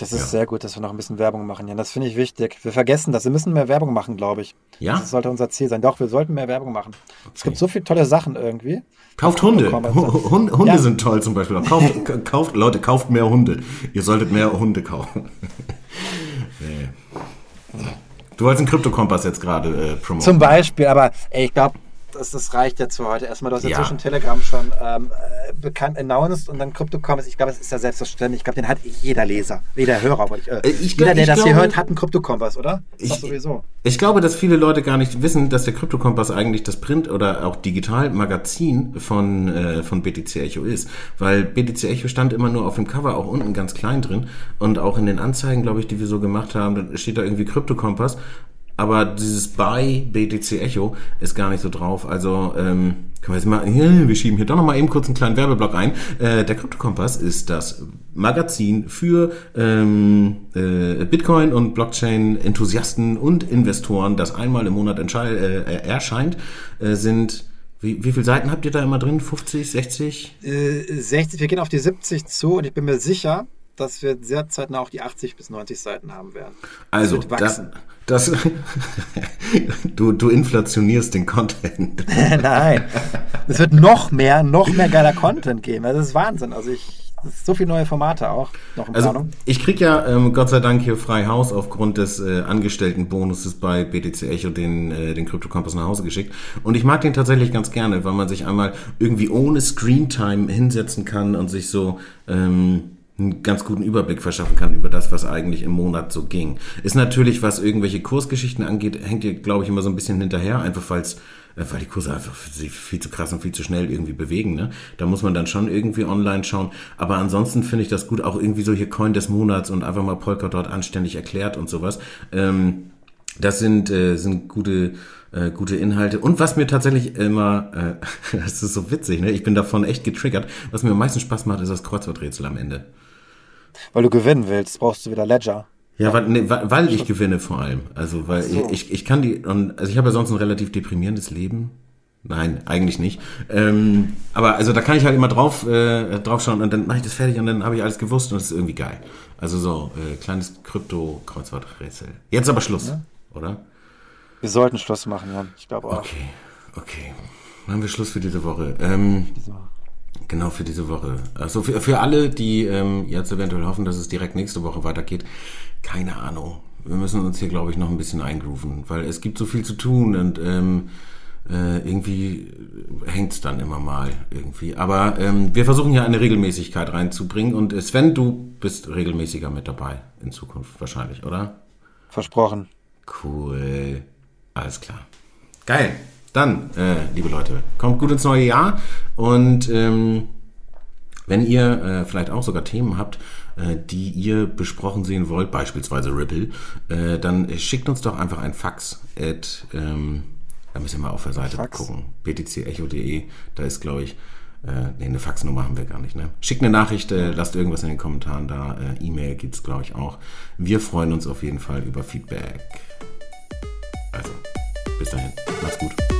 Das ist ja. sehr gut, dass wir noch ein bisschen Werbung machen, Ja, Das finde ich wichtig. Wir vergessen das. Wir müssen mehr Werbung machen, glaube ich. Ja. Das sollte unser Ziel sein. Doch, wir sollten mehr Werbung machen. Okay. Es gibt so viele tolle Sachen irgendwie. Kauft Hunde. Hunde, Hunde ja. sind toll zum Beispiel. Kauft, kauft, Leute, kauft mehr Hunde. Ihr solltet mehr Hunde kaufen. nee. Du wolltest einen Kryptokompass jetzt gerade äh, promoten. Zum Beispiel, aber ey, ich glaube, das, das reicht jetzt für heute erstmal. Du hast ja zwischen Telegram schon ähm, äh, bekannt announced und dann CryptoCompass. Ich glaube, es ist ja selbstverständlich. Ich glaube, den hat jeder Leser, jeder Hörer. Ich, äh, äh ich, jeder, der das glaube, hier hört, hat einen CryptoCompass, oder? Ich, sowieso. ich glaube, dass viele Leute gar nicht wissen, dass der CryptoCompass eigentlich das Print- oder auch Digital-Magazin von, äh, von BTC Echo ist. Weil BTC Echo stand immer nur auf dem Cover, auch unten ganz klein drin. Und auch in den Anzeigen, glaube ich, die wir so gemacht haben, steht da irgendwie CryptoCompass aber dieses bei BTC Echo ist gar nicht so drauf. Also ähm, können wir jetzt mal, wir schieben hier doch noch mal eben kurz einen kleinen Werbeblock ein. Äh, der Kryptokompass ist das Magazin für ähm, äh, Bitcoin und Blockchain-Enthusiasten und Investoren, das einmal im Monat äh, erscheint. Äh, sind wie, wie viele Seiten habt ihr da immer drin? 50, 60? Äh, 60, wir gehen auf die 70 zu und ich bin mir sicher, dass wir sehr zeitnah auch die 80 bis 90 Seiten haben werden. Also, das, das, du, du inflationierst den Content. Nein, es wird noch mehr, noch mehr geiler Content geben. Das ist Wahnsinn. Also ich, so viele neue Formate auch noch in also Ich kriege ja ähm, Gott sei Dank hier frei Haus aufgrund des äh, Angestelltenbonuses bei BTC Echo den, äh, den Crypto Campus nach Hause geschickt. Und ich mag den tatsächlich ganz gerne, weil man sich einmal irgendwie ohne Screentime hinsetzen kann und sich so ähm, einen ganz guten Überblick verschaffen kann über das, was eigentlich im Monat so ging. Ist natürlich, was irgendwelche Kursgeschichten angeht, hängt ihr, glaube ich, immer so ein bisschen hinterher, einfach falls äh, weil die Kurse einfach sich viel zu krass und viel zu schnell irgendwie bewegen. Ne? Da muss man dann schon irgendwie online schauen. Aber ansonsten finde ich das gut, auch irgendwie so hier Coin des Monats und einfach mal Polkadot anständig erklärt und sowas. Ähm, das sind, äh, sind gute, äh, gute Inhalte. Und was mir tatsächlich immer, äh, das ist so witzig, ne? ich bin davon echt getriggert, was mir am meisten Spaß macht, ist das Kreuzworträtsel am Ende. Weil du gewinnen willst, brauchst du wieder Ledger. Ja, weil, nee, weil ich gewinne vor allem. Also, weil so. ich, ich kann die, und, also ich habe ja sonst ein relativ deprimierendes Leben. Nein, eigentlich nicht. Ähm, aber also da kann ich halt immer drauf, äh, drauf schauen und dann mache ich das fertig und dann habe ich alles gewusst und das ist irgendwie geil. Also so, äh, kleines Krypto-Kreuzworträtsel. Jetzt aber Schluss, ja. oder? Wir sollten Schluss machen, ja. Ich glaube auch. Okay, okay. Machen wir Schluss für diese Woche. Ähm, diese Woche. Genau, für diese Woche. Also für, für alle, die ähm, jetzt eventuell hoffen, dass es direkt nächste Woche weitergeht, keine Ahnung. Wir müssen uns hier, glaube ich, noch ein bisschen eingrooven, weil es gibt so viel zu tun und ähm, äh, irgendwie hängt's dann immer mal irgendwie. Aber ähm, wir versuchen ja eine Regelmäßigkeit reinzubringen und Sven, du bist regelmäßiger mit dabei in Zukunft wahrscheinlich, oder? Versprochen. Cool. Alles klar. Geil. Dann, äh, liebe Leute, kommt gut ins neue Jahr und ähm, wenn ihr äh, vielleicht auch sogar Themen habt, äh, die ihr besprochen sehen wollt, beispielsweise Ripple, äh, dann schickt uns doch einfach ein Fax. At, ähm, da müssen wir mal auf der Seite Fax. gucken. btcecho.de, da ist, glaube ich, äh, nee, eine Faxnummer haben wir gar nicht. Ne? Schickt eine Nachricht, äh, lasst irgendwas in den Kommentaren da. Äh, E-Mail gibt's glaube ich, auch. Wir freuen uns auf jeden Fall über Feedback. Also, bis dahin. Macht's gut.